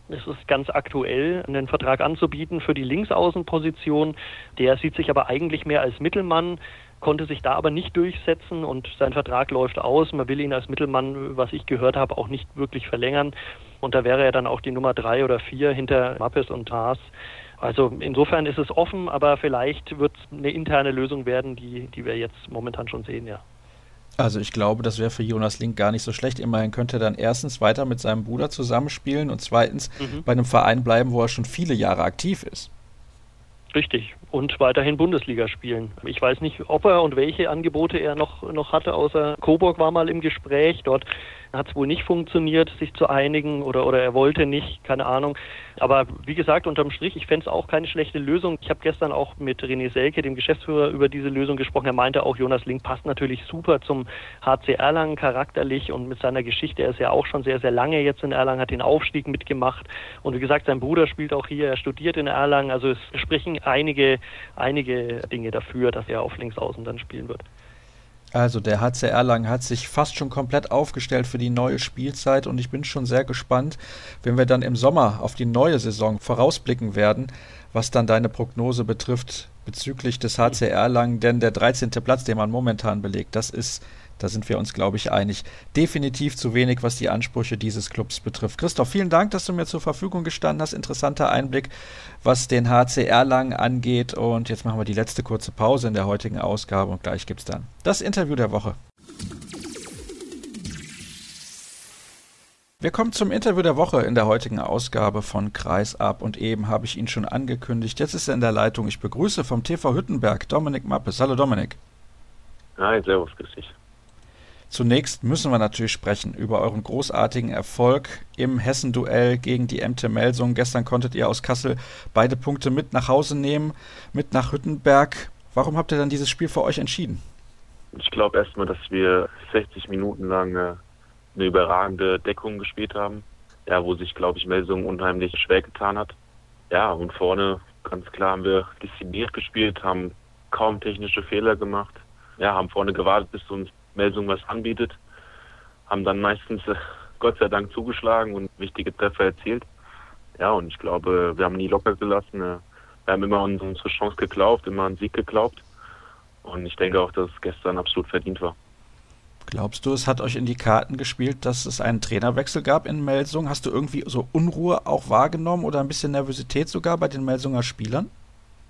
es ist ganz aktuell, einen Vertrag anzubieten für die Linksaußenposition. Der sieht sich aber eigentlich mehr als Mittelmann, konnte sich da aber nicht durchsetzen und sein Vertrag läuft aus. Man will ihn als Mittelmann, was ich gehört habe, auch nicht wirklich verlängern. Und da wäre er dann auch die Nummer drei oder vier hinter Mappes und Haas. Also insofern ist es offen, aber vielleicht wird es eine interne Lösung werden, die, die wir jetzt momentan schon sehen, ja. Also ich glaube, das wäre für Jonas Link gar nicht so schlecht. Immerhin könnte er dann erstens weiter mit seinem Bruder zusammenspielen und zweitens mhm. bei einem Verein bleiben, wo er schon viele Jahre aktiv ist. Richtig. Und weiterhin Bundesliga spielen. Ich weiß nicht, ob er und welche Angebote er noch, noch hatte, außer Coburg war mal im Gespräch. Dort hat es wohl nicht funktioniert, sich zu einigen oder, oder er wollte nicht, keine Ahnung. Aber wie gesagt, unterm Strich, ich fände es auch keine schlechte Lösung. Ich habe gestern auch mit René Selke, dem Geschäftsführer, über diese Lösung gesprochen. Er meinte auch, Jonas Link passt natürlich super zum HC Erlangen charakterlich und mit seiner Geschichte. Er ist ja auch schon sehr, sehr lange jetzt in Erlangen, hat den Aufstieg mitgemacht. Und wie gesagt, sein Bruder spielt auch hier, er studiert in Erlangen. Also es sprechen einige, einige Dinge dafür, dass er auf Linksaußen dann spielen wird. Also der HC Erlangen hat sich fast schon komplett aufgestellt für die neue Spielzeit und ich bin schon sehr gespannt, wenn wir dann im Sommer auf die neue Saison vorausblicken werden, was dann deine Prognose betrifft bezüglich des HC Erlangen, denn der 13. Platz, den man momentan belegt, das ist da sind wir uns, glaube ich, einig. Definitiv zu wenig, was die Ansprüche dieses Clubs betrifft. Christoph, vielen Dank, dass du mir zur Verfügung gestanden hast. Interessanter Einblick, was den HCR lang angeht. Und jetzt machen wir die letzte kurze Pause in der heutigen Ausgabe und gleich gibt es dann das Interview der Woche. Wir kommen zum Interview der Woche in der heutigen Ausgabe von Kreisab und eben habe ich ihn schon angekündigt. Jetzt ist er in der Leitung. Ich begrüße vom TV Hüttenberg Dominik Mappes. Hallo Dominik. Hi, servus, grüß dich. Zunächst müssen wir natürlich sprechen über euren großartigen Erfolg im Hessen-Duell gegen die MT Melsung. Gestern konntet ihr aus Kassel beide Punkte mit nach Hause nehmen, mit nach Hüttenberg. Warum habt ihr dann dieses Spiel für euch entschieden? Ich glaube erstmal, dass wir 60 Minuten lang äh, eine überragende Deckung gespielt haben, ja, wo sich, glaube ich, Melsung unheimlich schwer getan hat. Ja, und vorne ganz klar haben wir diszipliniert gespielt, haben kaum technische Fehler gemacht. Ja, haben vorne gewartet, bis uns Melsung was anbietet, haben dann meistens äh, Gott sei Dank zugeschlagen und wichtige Treffer erzielt. Ja, und ich glaube, wir haben nie locker gelassen. Äh, wir haben immer an unsere Chance geglaubt, immer an Sieg geglaubt. Und ich denke auch, dass es gestern absolut verdient war. Glaubst du, es hat euch in die Karten gespielt, dass es einen Trainerwechsel gab in Melsung? Hast du irgendwie so Unruhe auch wahrgenommen oder ein bisschen Nervosität sogar bei den Melsunger Spielern?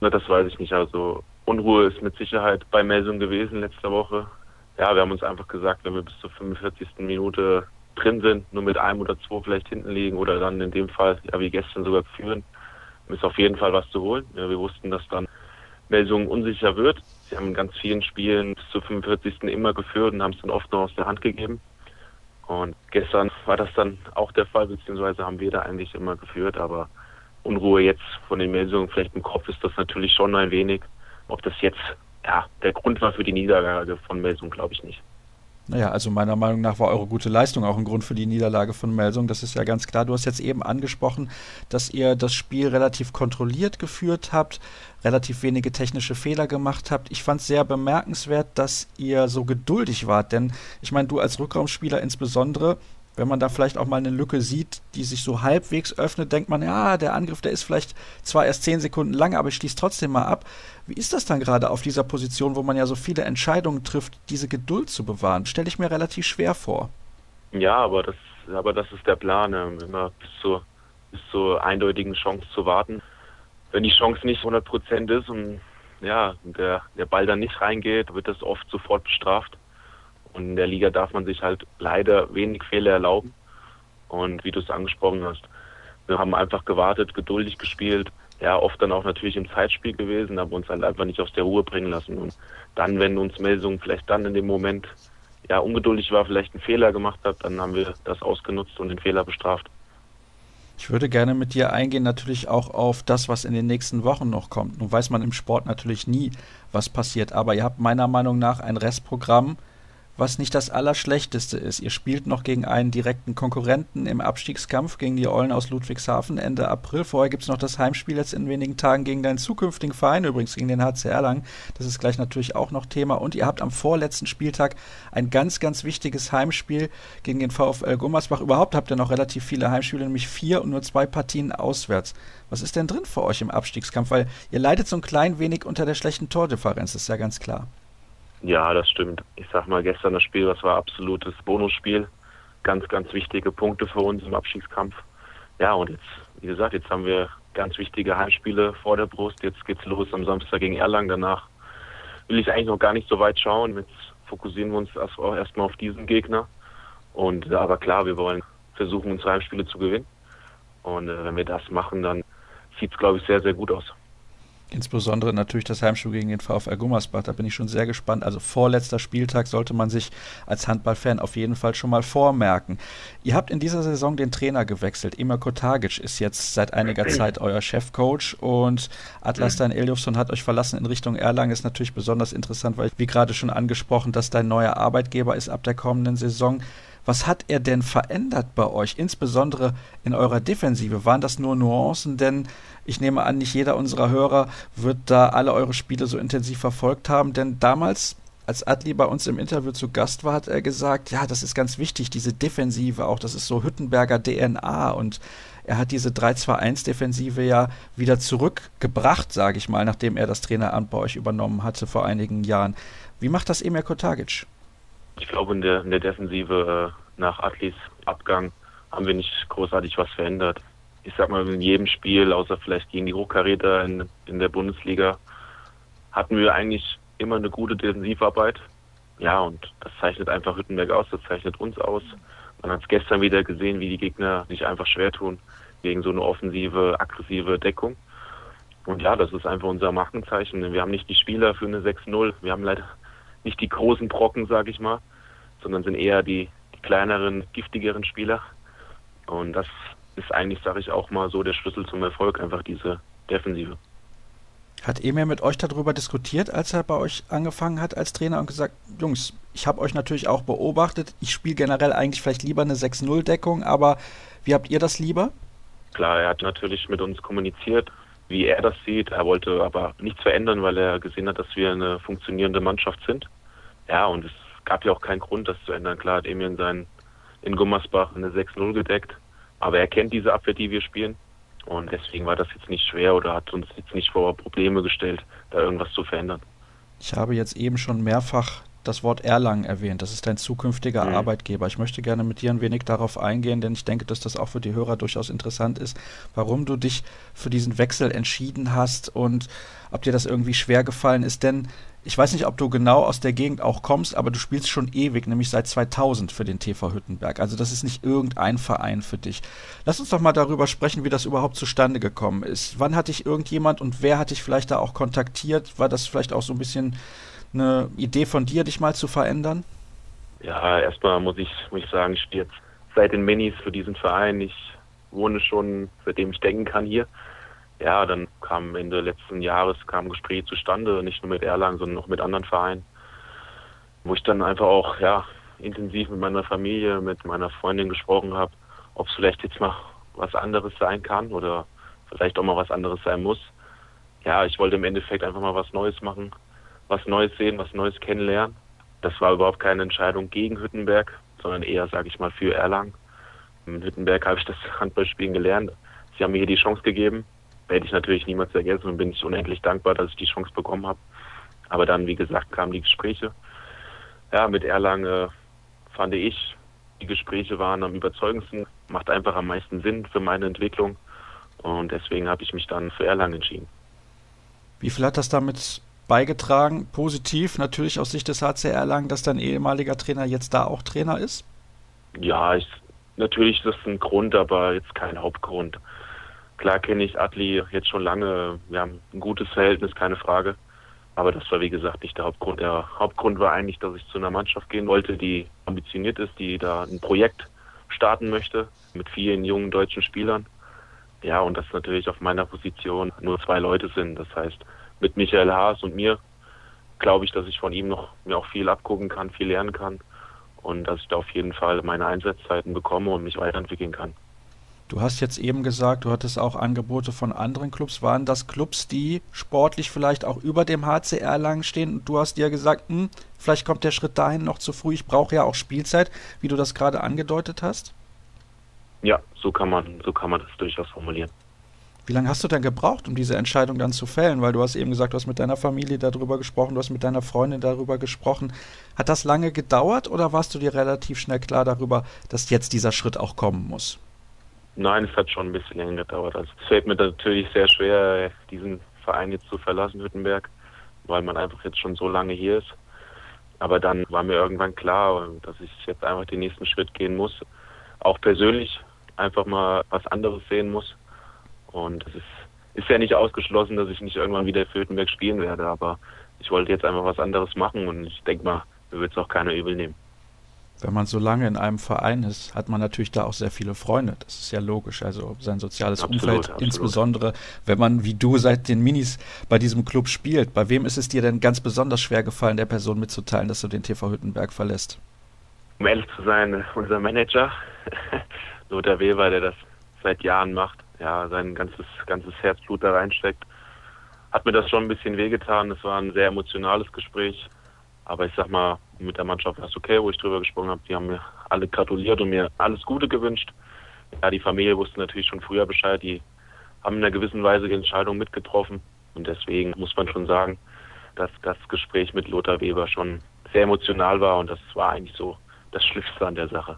Na, das weiß ich nicht. Also Unruhe ist mit Sicherheit bei Melsung gewesen letzte Woche ja, wir haben uns einfach gesagt, wenn wir bis zur 45. Minute drin sind, nur mit einem oder zwei vielleicht hinten liegen oder dann in dem Fall, ja, wie gestern sogar führen, ist auf jeden Fall was zu holen. Ja, wir wussten, dass dann Melsung unsicher wird. Sie haben in ganz vielen Spielen bis zur 45. immer geführt und haben es dann oft noch aus der Hand gegeben. Und gestern war das dann auch der Fall, beziehungsweise haben wir da eigentlich immer geführt, aber Unruhe jetzt von den Melsungen vielleicht im Kopf ist das natürlich schon ein wenig. Ob das jetzt ja, der Grund war für die Niederlage von Melsung, glaube ich nicht. Naja, also meiner Meinung nach war eure gute Leistung auch ein Grund für die Niederlage von Melsung. Das ist ja ganz klar. Du hast jetzt eben angesprochen, dass ihr das Spiel relativ kontrolliert geführt habt, relativ wenige technische Fehler gemacht habt. Ich fand es sehr bemerkenswert, dass ihr so geduldig wart. Denn ich meine, du als Rückraumspieler insbesondere, wenn man da vielleicht auch mal eine Lücke sieht, die sich so halbwegs öffnet, denkt man, ja, der Angriff, der ist vielleicht zwar erst zehn Sekunden lang, aber ich schließe trotzdem mal ab. Wie ist das dann gerade auf dieser Position, wo man ja so viele Entscheidungen trifft, diese Geduld zu bewahren? Stelle ich mir relativ schwer vor. Ja, aber das, aber das ist der Plan, ähm, immer bis zur, bis zur eindeutigen Chance zu warten. Wenn die Chance nicht 100 Prozent ist und ja, der, der Ball dann nicht reingeht, wird das oft sofort bestraft. Und in der Liga darf man sich halt leider wenig Fehler erlauben. Und wie du es angesprochen hast, wir haben einfach gewartet, geduldig gespielt. Ja, oft dann auch natürlich im Zeitspiel gewesen, aber uns halt einfach nicht aus der Ruhe bringen lassen. Und dann, wenn uns Melsung vielleicht dann in dem Moment ja ungeduldig war, vielleicht einen Fehler gemacht hat, dann haben wir das ausgenutzt und den Fehler bestraft. Ich würde gerne mit dir eingehen, natürlich auch auf das, was in den nächsten Wochen noch kommt. Nun weiß man im Sport natürlich nie, was passiert, aber ihr habt meiner Meinung nach ein Restprogramm, was nicht das Allerschlechteste ist. Ihr spielt noch gegen einen direkten Konkurrenten im Abstiegskampf gegen die Eulen aus Ludwigshafen Ende April. Vorher gibt es noch das Heimspiel jetzt in wenigen Tagen gegen deinen zukünftigen Verein, übrigens gegen den HC Erlangen. Das ist gleich natürlich auch noch Thema. Und ihr habt am vorletzten Spieltag ein ganz, ganz wichtiges Heimspiel gegen den VfL Gummersbach. Überhaupt habt ihr noch relativ viele Heimspiele, nämlich vier und nur zwei Partien auswärts. Was ist denn drin für euch im Abstiegskampf? Weil ihr leidet so ein klein wenig unter der schlechten Tordifferenz, ist ja ganz klar. Ja, das stimmt. Ich sag mal, gestern das Spiel, das war absolutes Bonusspiel. Ganz, ganz wichtige Punkte für uns im Abstiegskampf. Ja, und jetzt, wie gesagt, jetzt haben wir ganz wichtige Heimspiele vor der Brust. Jetzt geht's los am Samstag gegen Erlangen. Danach will ich eigentlich noch gar nicht so weit schauen. Jetzt fokussieren wir uns erstmal auf diesen Gegner. Und aber klar, wir wollen versuchen, unsere Heimspiele zu gewinnen. Und äh, wenn wir das machen, dann sieht's, glaube ich, sehr, sehr gut aus. Insbesondere natürlich das Heimspiel gegen den VfL Gummersbach. Da bin ich schon sehr gespannt. Also vorletzter Spieltag sollte man sich als Handballfan auf jeden Fall schon mal vormerken. Ihr habt in dieser Saison den Trainer gewechselt. Emir Kotagic ist jetzt seit einiger Zeit euer Chefcoach und Atlastan Eljofsson hat euch verlassen in Richtung Erlangen. Ist natürlich besonders interessant, weil, wie gerade schon angesprochen, dass dein neuer Arbeitgeber ist ab der kommenden Saison. Was hat er denn verändert bei euch, insbesondere in eurer Defensive? Waren das nur Nuancen? Denn ich nehme an, nicht jeder unserer Hörer wird da alle eure Spiele so intensiv verfolgt haben, denn damals als Adli bei uns im Interview zu Gast war, hat er gesagt, ja, das ist ganz wichtig, diese Defensive auch, das ist so Hüttenberger DNA und er hat diese 3-2-1-Defensive ja wieder zurückgebracht, sage ich mal, nachdem er das Traineramt bei euch übernommen hatte vor einigen Jahren. Wie macht das Emir Kotagic? Ich glaube, in der, in der Defensive äh, nach Atlis Abgang haben wir nicht großartig was verändert. Ich sag mal, in jedem Spiel, außer vielleicht gegen die Hochkaräter in, in der Bundesliga, hatten wir eigentlich immer eine gute Defensivarbeit. Ja, und das zeichnet einfach Hüttenberg aus, das zeichnet uns aus. Man hat es gestern wieder gesehen, wie die Gegner sich einfach schwer tun gegen so eine offensive, aggressive Deckung. Und ja, das ist einfach unser Markenzeichen. Wir haben nicht die Spieler für eine 6-0. Wir haben leider nicht die großen Brocken, sag ich mal, sondern sind eher die, die kleineren, giftigeren Spieler. Und das ist eigentlich, sage ich auch mal, so der Schlüssel zum Erfolg, einfach diese Defensive. Hat Emir mit euch darüber diskutiert, als er bei euch angefangen hat als Trainer und gesagt, Jungs, ich habe euch natürlich auch beobachtet, ich spiele generell eigentlich vielleicht lieber eine 6-0-Deckung, aber wie habt ihr das lieber? Klar, er hat natürlich mit uns kommuniziert, wie er das sieht. Er wollte aber nichts verändern, weil er gesehen hat, dass wir eine funktionierende Mannschaft sind. Ja, und es gab ja auch keinen Grund, das zu ändern. Klar hat Emir in, seinen, in Gummersbach eine 6-0 gedeckt, aber er kennt diese Abwehr, die wir spielen. Und deswegen war das jetzt nicht schwer oder hat uns jetzt nicht vor Probleme gestellt, da irgendwas zu verändern. Ich habe jetzt eben schon mehrfach das Wort Erlangen erwähnt. Das ist dein zukünftiger mhm. Arbeitgeber. Ich möchte gerne mit dir ein wenig darauf eingehen, denn ich denke, dass das auch für die Hörer durchaus interessant ist, warum du dich für diesen Wechsel entschieden hast und ob dir das irgendwie schwer gefallen ist. Denn ich weiß nicht, ob du genau aus der Gegend auch kommst, aber du spielst schon ewig, nämlich seit 2000 für den TV Hüttenberg. Also das ist nicht irgendein Verein für dich. Lass uns doch mal darüber sprechen, wie das überhaupt zustande gekommen ist. Wann hat dich irgendjemand und wer hat dich vielleicht da auch kontaktiert? War das vielleicht auch so ein bisschen eine Idee von dir, dich mal zu verändern? Ja, erstmal muss ich, muss ich sagen, ich spiele jetzt seit den Minis für diesen Verein. Ich wohne schon, seitdem ich denken kann, hier. Ja, dann kam Ende letzten Jahres kam Gespräch zustande, nicht nur mit Erlangen, sondern auch mit anderen Vereinen, wo ich dann einfach auch ja intensiv mit meiner Familie, mit meiner Freundin gesprochen habe, ob es vielleicht jetzt mal was anderes sein kann oder vielleicht auch mal was anderes sein muss. Ja, ich wollte im Endeffekt einfach mal was Neues machen, was Neues sehen, was Neues kennenlernen. Das war überhaupt keine Entscheidung gegen Hüttenberg, sondern eher, sage ich mal, für Erlangen. In Hüttenberg habe ich das Handballspielen gelernt. Sie haben mir hier die Chance gegeben. Werde ich natürlich niemals vergessen und bin ich unendlich dankbar, dass ich die Chance bekommen habe. Aber dann, wie gesagt, kamen die Gespräche. Ja, mit Erlangen äh, fand ich, die Gespräche waren am überzeugendsten, macht einfach am meisten Sinn für meine Entwicklung. Und deswegen habe ich mich dann für Erlangen entschieden. Wie viel hat das damit beigetragen, positiv natürlich aus Sicht des HCR Erlangen, dass dein ehemaliger Trainer jetzt da auch Trainer ist? Ja, ich, natürlich ist das ein Grund, aber jetzt kein Hauptgrund. Klar kenne ich Adli jetzt schon lange, wir haben ein gutes Verhältnis, keine Frage. Aber das war wie gesagt nicht der Hauptgrund. Der Hauptgrund war eigentlich, dass ich zu einer Mannschaft gehen wollte, die ambitioniert ist, die da ein Projekt starten möchte mit vielen jungen deutschen Spielern. Ja, und das natürlich auf meiner Position nur zwei Leute sind. Das heißt, mit Michael Haas und mir glaube ich, dass ich von ihm noch mir auch viel abgucken kann, viel lernen kann und dass ich da auf jeden Fall meine Einsatzzeiten bekomme und mich weiterentwickeln kann. Du hast jetzt eben gesagt, du hattest auch Angebote von anderen Clubs. Waren das Clubs, die sportlich vielleicht auch über dem HCR lang stehen? Und du hast dir gesagt, hm, vielleicht kommt der Schritt dahin noch zu früh. Ich brauche ja auch Spielzeit, wie du das gerade angedeutet hast. Ja, so kann man, so kann man das durchaus formulieren. Wie lange hast du denn gebraucht, um diese Entscheidung dann zu fällen? Weil du hast eben gesagt, du hast mit deiner Familie darüber gesprochen, du hast mit deiner Freundin darüber gesprochen. Hat das lange gedauert oder warst du dir relativ schnell klar darüber, dass jetzt dieser Schritt auch kommen muss? Nein, es hat schon ein bisschen länger gedauert. Also es fällt mir natürlich sehr schwer, diesen Verein jetzt zu verlassen, Hüttenberg, weil man einfach jetzt schon so lange hier ist. Aber dann war mir irgendwann klar, dass ich jetzt einfach den nächsten Schritt gehen muss. Auch persönlich einfach mal was anderes sehen muss. Und es ist, ist ja nicht ausgeschlossen, dass ich nicht irgendwann wieder für Hüttenberg spielen werde, aber ich wollte jetzt einfach was anderes machen und ich denke mal, mir wird es auch keiner übel nehmen. Wenn man so lange in einem Verein ist, hat man natürlich da auch sehr viele Freunde. Das ist ja logisch. Also sein soziales absolut, Umfeld, absolut. insbesondere wenn man wie du seit den Minis bei diesem Club spielt. Bei wem ist es dir denn ganz besonders schwer gefallen, der Person mitzuteilen, dass du den TV Hüttenberg verlässt? Um ehrlich zu sein, unser Manager, Lothar Weber, der das seit Jahren macht, ja, sein ganzes, ganzes Herzblut da reinsteckt, hat mir das schon ein bisschen wehgetan. Es war ein sehr emotionales Gespräch. Aber ich sag mal, mit der Mannschaft war es okay, wo ich drüber gesprochen habe. Die haben mir alle gratuliert und mir alles Gute gewünscht. Ja, die Familie wusste natürlich schon früher Bescheid. Die haben in einer gewissen Weise die Entscheidung mitgetroffen. Und deswegen muss man schon sagen, dass das Gespräch mit Lothar Weber schon sehr emotional war und das war eigentlich so das Schlimmste an der Sache.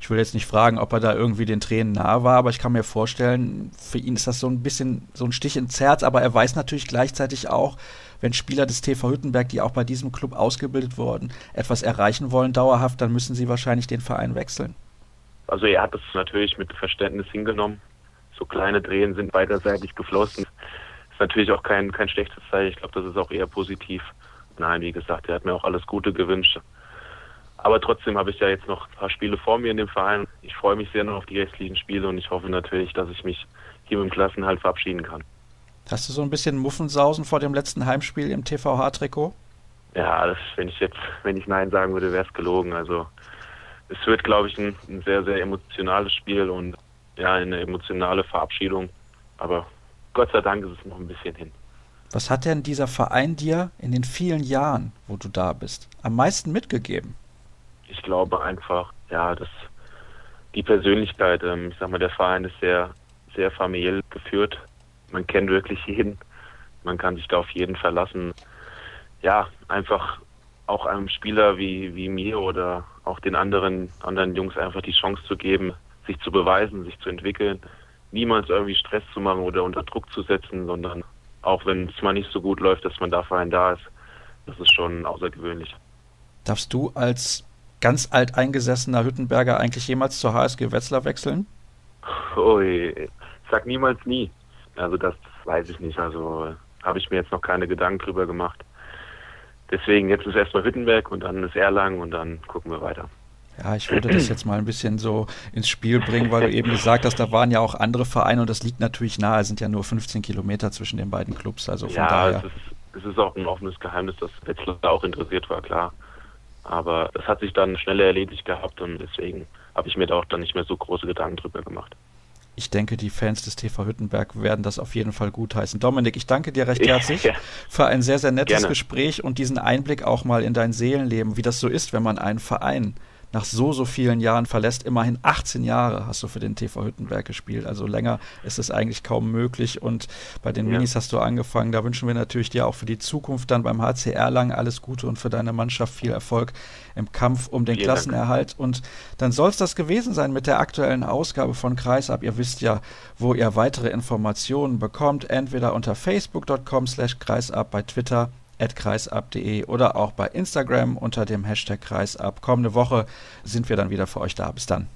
Ich will jetzt nicht fragen, ob er da irgendwie den Tränen nahe war, aber ich kann mir vorstellen, für ihn ist das so ein bisschen so ein Stich ins Herz, aber er weiß natürlich gleichzeitig auch, wenn Spieler des TV Hüttenberg, die auch bei diesem Club ausgebildet wurden, etwas erreichen wollen dauerhaft, dann müssen sie wahrscheinlich den Verein wechseln. Also er hat es natürlich mit Verständnis hingenommen. So kleine Drehen sind beiderseitig geflossen. Ist natürlich auch kein, kein schlechtes Zeichen. Ich glaube, das ist auch eher positiv. Nein, wie gesagt, er hat mir auch alles Gute gewünscht. Aber trotzdem habe ich ja jetzt noch ein paar Spiele vor mir in dem Verein. Ich freue mich sehr noch auf die restlichen Spiele und ich hoffe natürlich, dass ich mich hier mit dem Klassenhalt verabschieden kann. Hast du so ein bisschen Muffensausen vor dem letzten Heimspiel im TVH-Trikot? Ja, das, wenn ich jetzt, wenn ich Nein sagen würde, wäre es gelogen. Also es wird, glaube ich, ein, ein, sehr, sehr emotionales Spiel und ja, eine emotionale Verabschiedung. Aber Gott sei Dank ist es noch ein bisschen hin. Was hat denn dieser Verein dir in den vielen Jahren, wo du da bist, am meisten mitgegeben? Ich glaube einfach, ja, dass die Persönlichkeit, ähm, ich sag mal, der Verein ist sehr, sehr familiell geführt. Man kennt wirklich jeden. Man kann sich da auf jeden verlassen. Ja, einfach auch einem Spieler wie, wie mir oder auch den anderen, anderen Jungs einfach die Chance zu geben, sich zu beweisen, sich zu entwickeln. Niemals irgendwie Stress zu machen oder unter Druck zu setzen, sondern auch wenn es mal nicht so gut läuft, dass man da für einen da ist. Das ist schon außergewöhnlich. Darfst du als ganz alteingesessener Hüttenberger eigentlich jemals zur HSG Wetzlar wechseln? Ui, sag niemals nie. Also das weiß ich nicht. Also habe ich mir jetzt noch keine Gedanken drüber gemacht. Deswegen jetzt ist erstmal Hüttenberg und dann ist Erlangen und dann gucken wir weiter. Ja, ich würde das jetzt mal ein bisschen so ins Spiel bringen, weil du eben gesagt hast, da waren ja auch andere Vereine und das liegt natürlich nahe. Es sind ja nur 15 Kilometer zwischen den beiden Clubs. Also von ja, daher. Es ist, es ist auch ein offenes Geheimnis, dass Wetzlar auch interessiert war, klar. Aber das hat sich dann schneller erledigt gehabt und deswegen habe ich mir da auch dann nicht mehr so große Gedanken drüber gemacht. Ich denke, die Fans des TV Hüttenberg werden das auf jeden Fall gutheißen. Dominik, ich danke dir recht herzlich ja. für ein sehr, sehr nettes Gerne. Gespräch und diesen Einblick auch mal in dein Seelenleben, wie das so ist, wenn man einen Verein nach so, so vielen Jahren verlässt. Immerhin 18 Jahre hast du für den TV Hüttenberg gespielt. Also länger ist es eigentlich kaum möglich. Und bei den ja. Minis hast du angefangen. Da wünschen wir natürlich dir auch für die Zukunft dann beim HCR lang alles Gute und für deine Mannschaft viel Erfolg im Kampf um den Vielen Klassenerhalt. Dank. Und dann soll es das gewesen sein mit der aktuellen Ausgabe von Kreisab. Ihr wisst ja, wo ihr weitere Informationen bekommt. Entweder unter facebook.com slash kreisab bei Twitter kreisab.de oder auch bei Instagram unter dem Hashtag Kreisab. Kommende Woche sind wir dann wieder für euch da. Bis dann.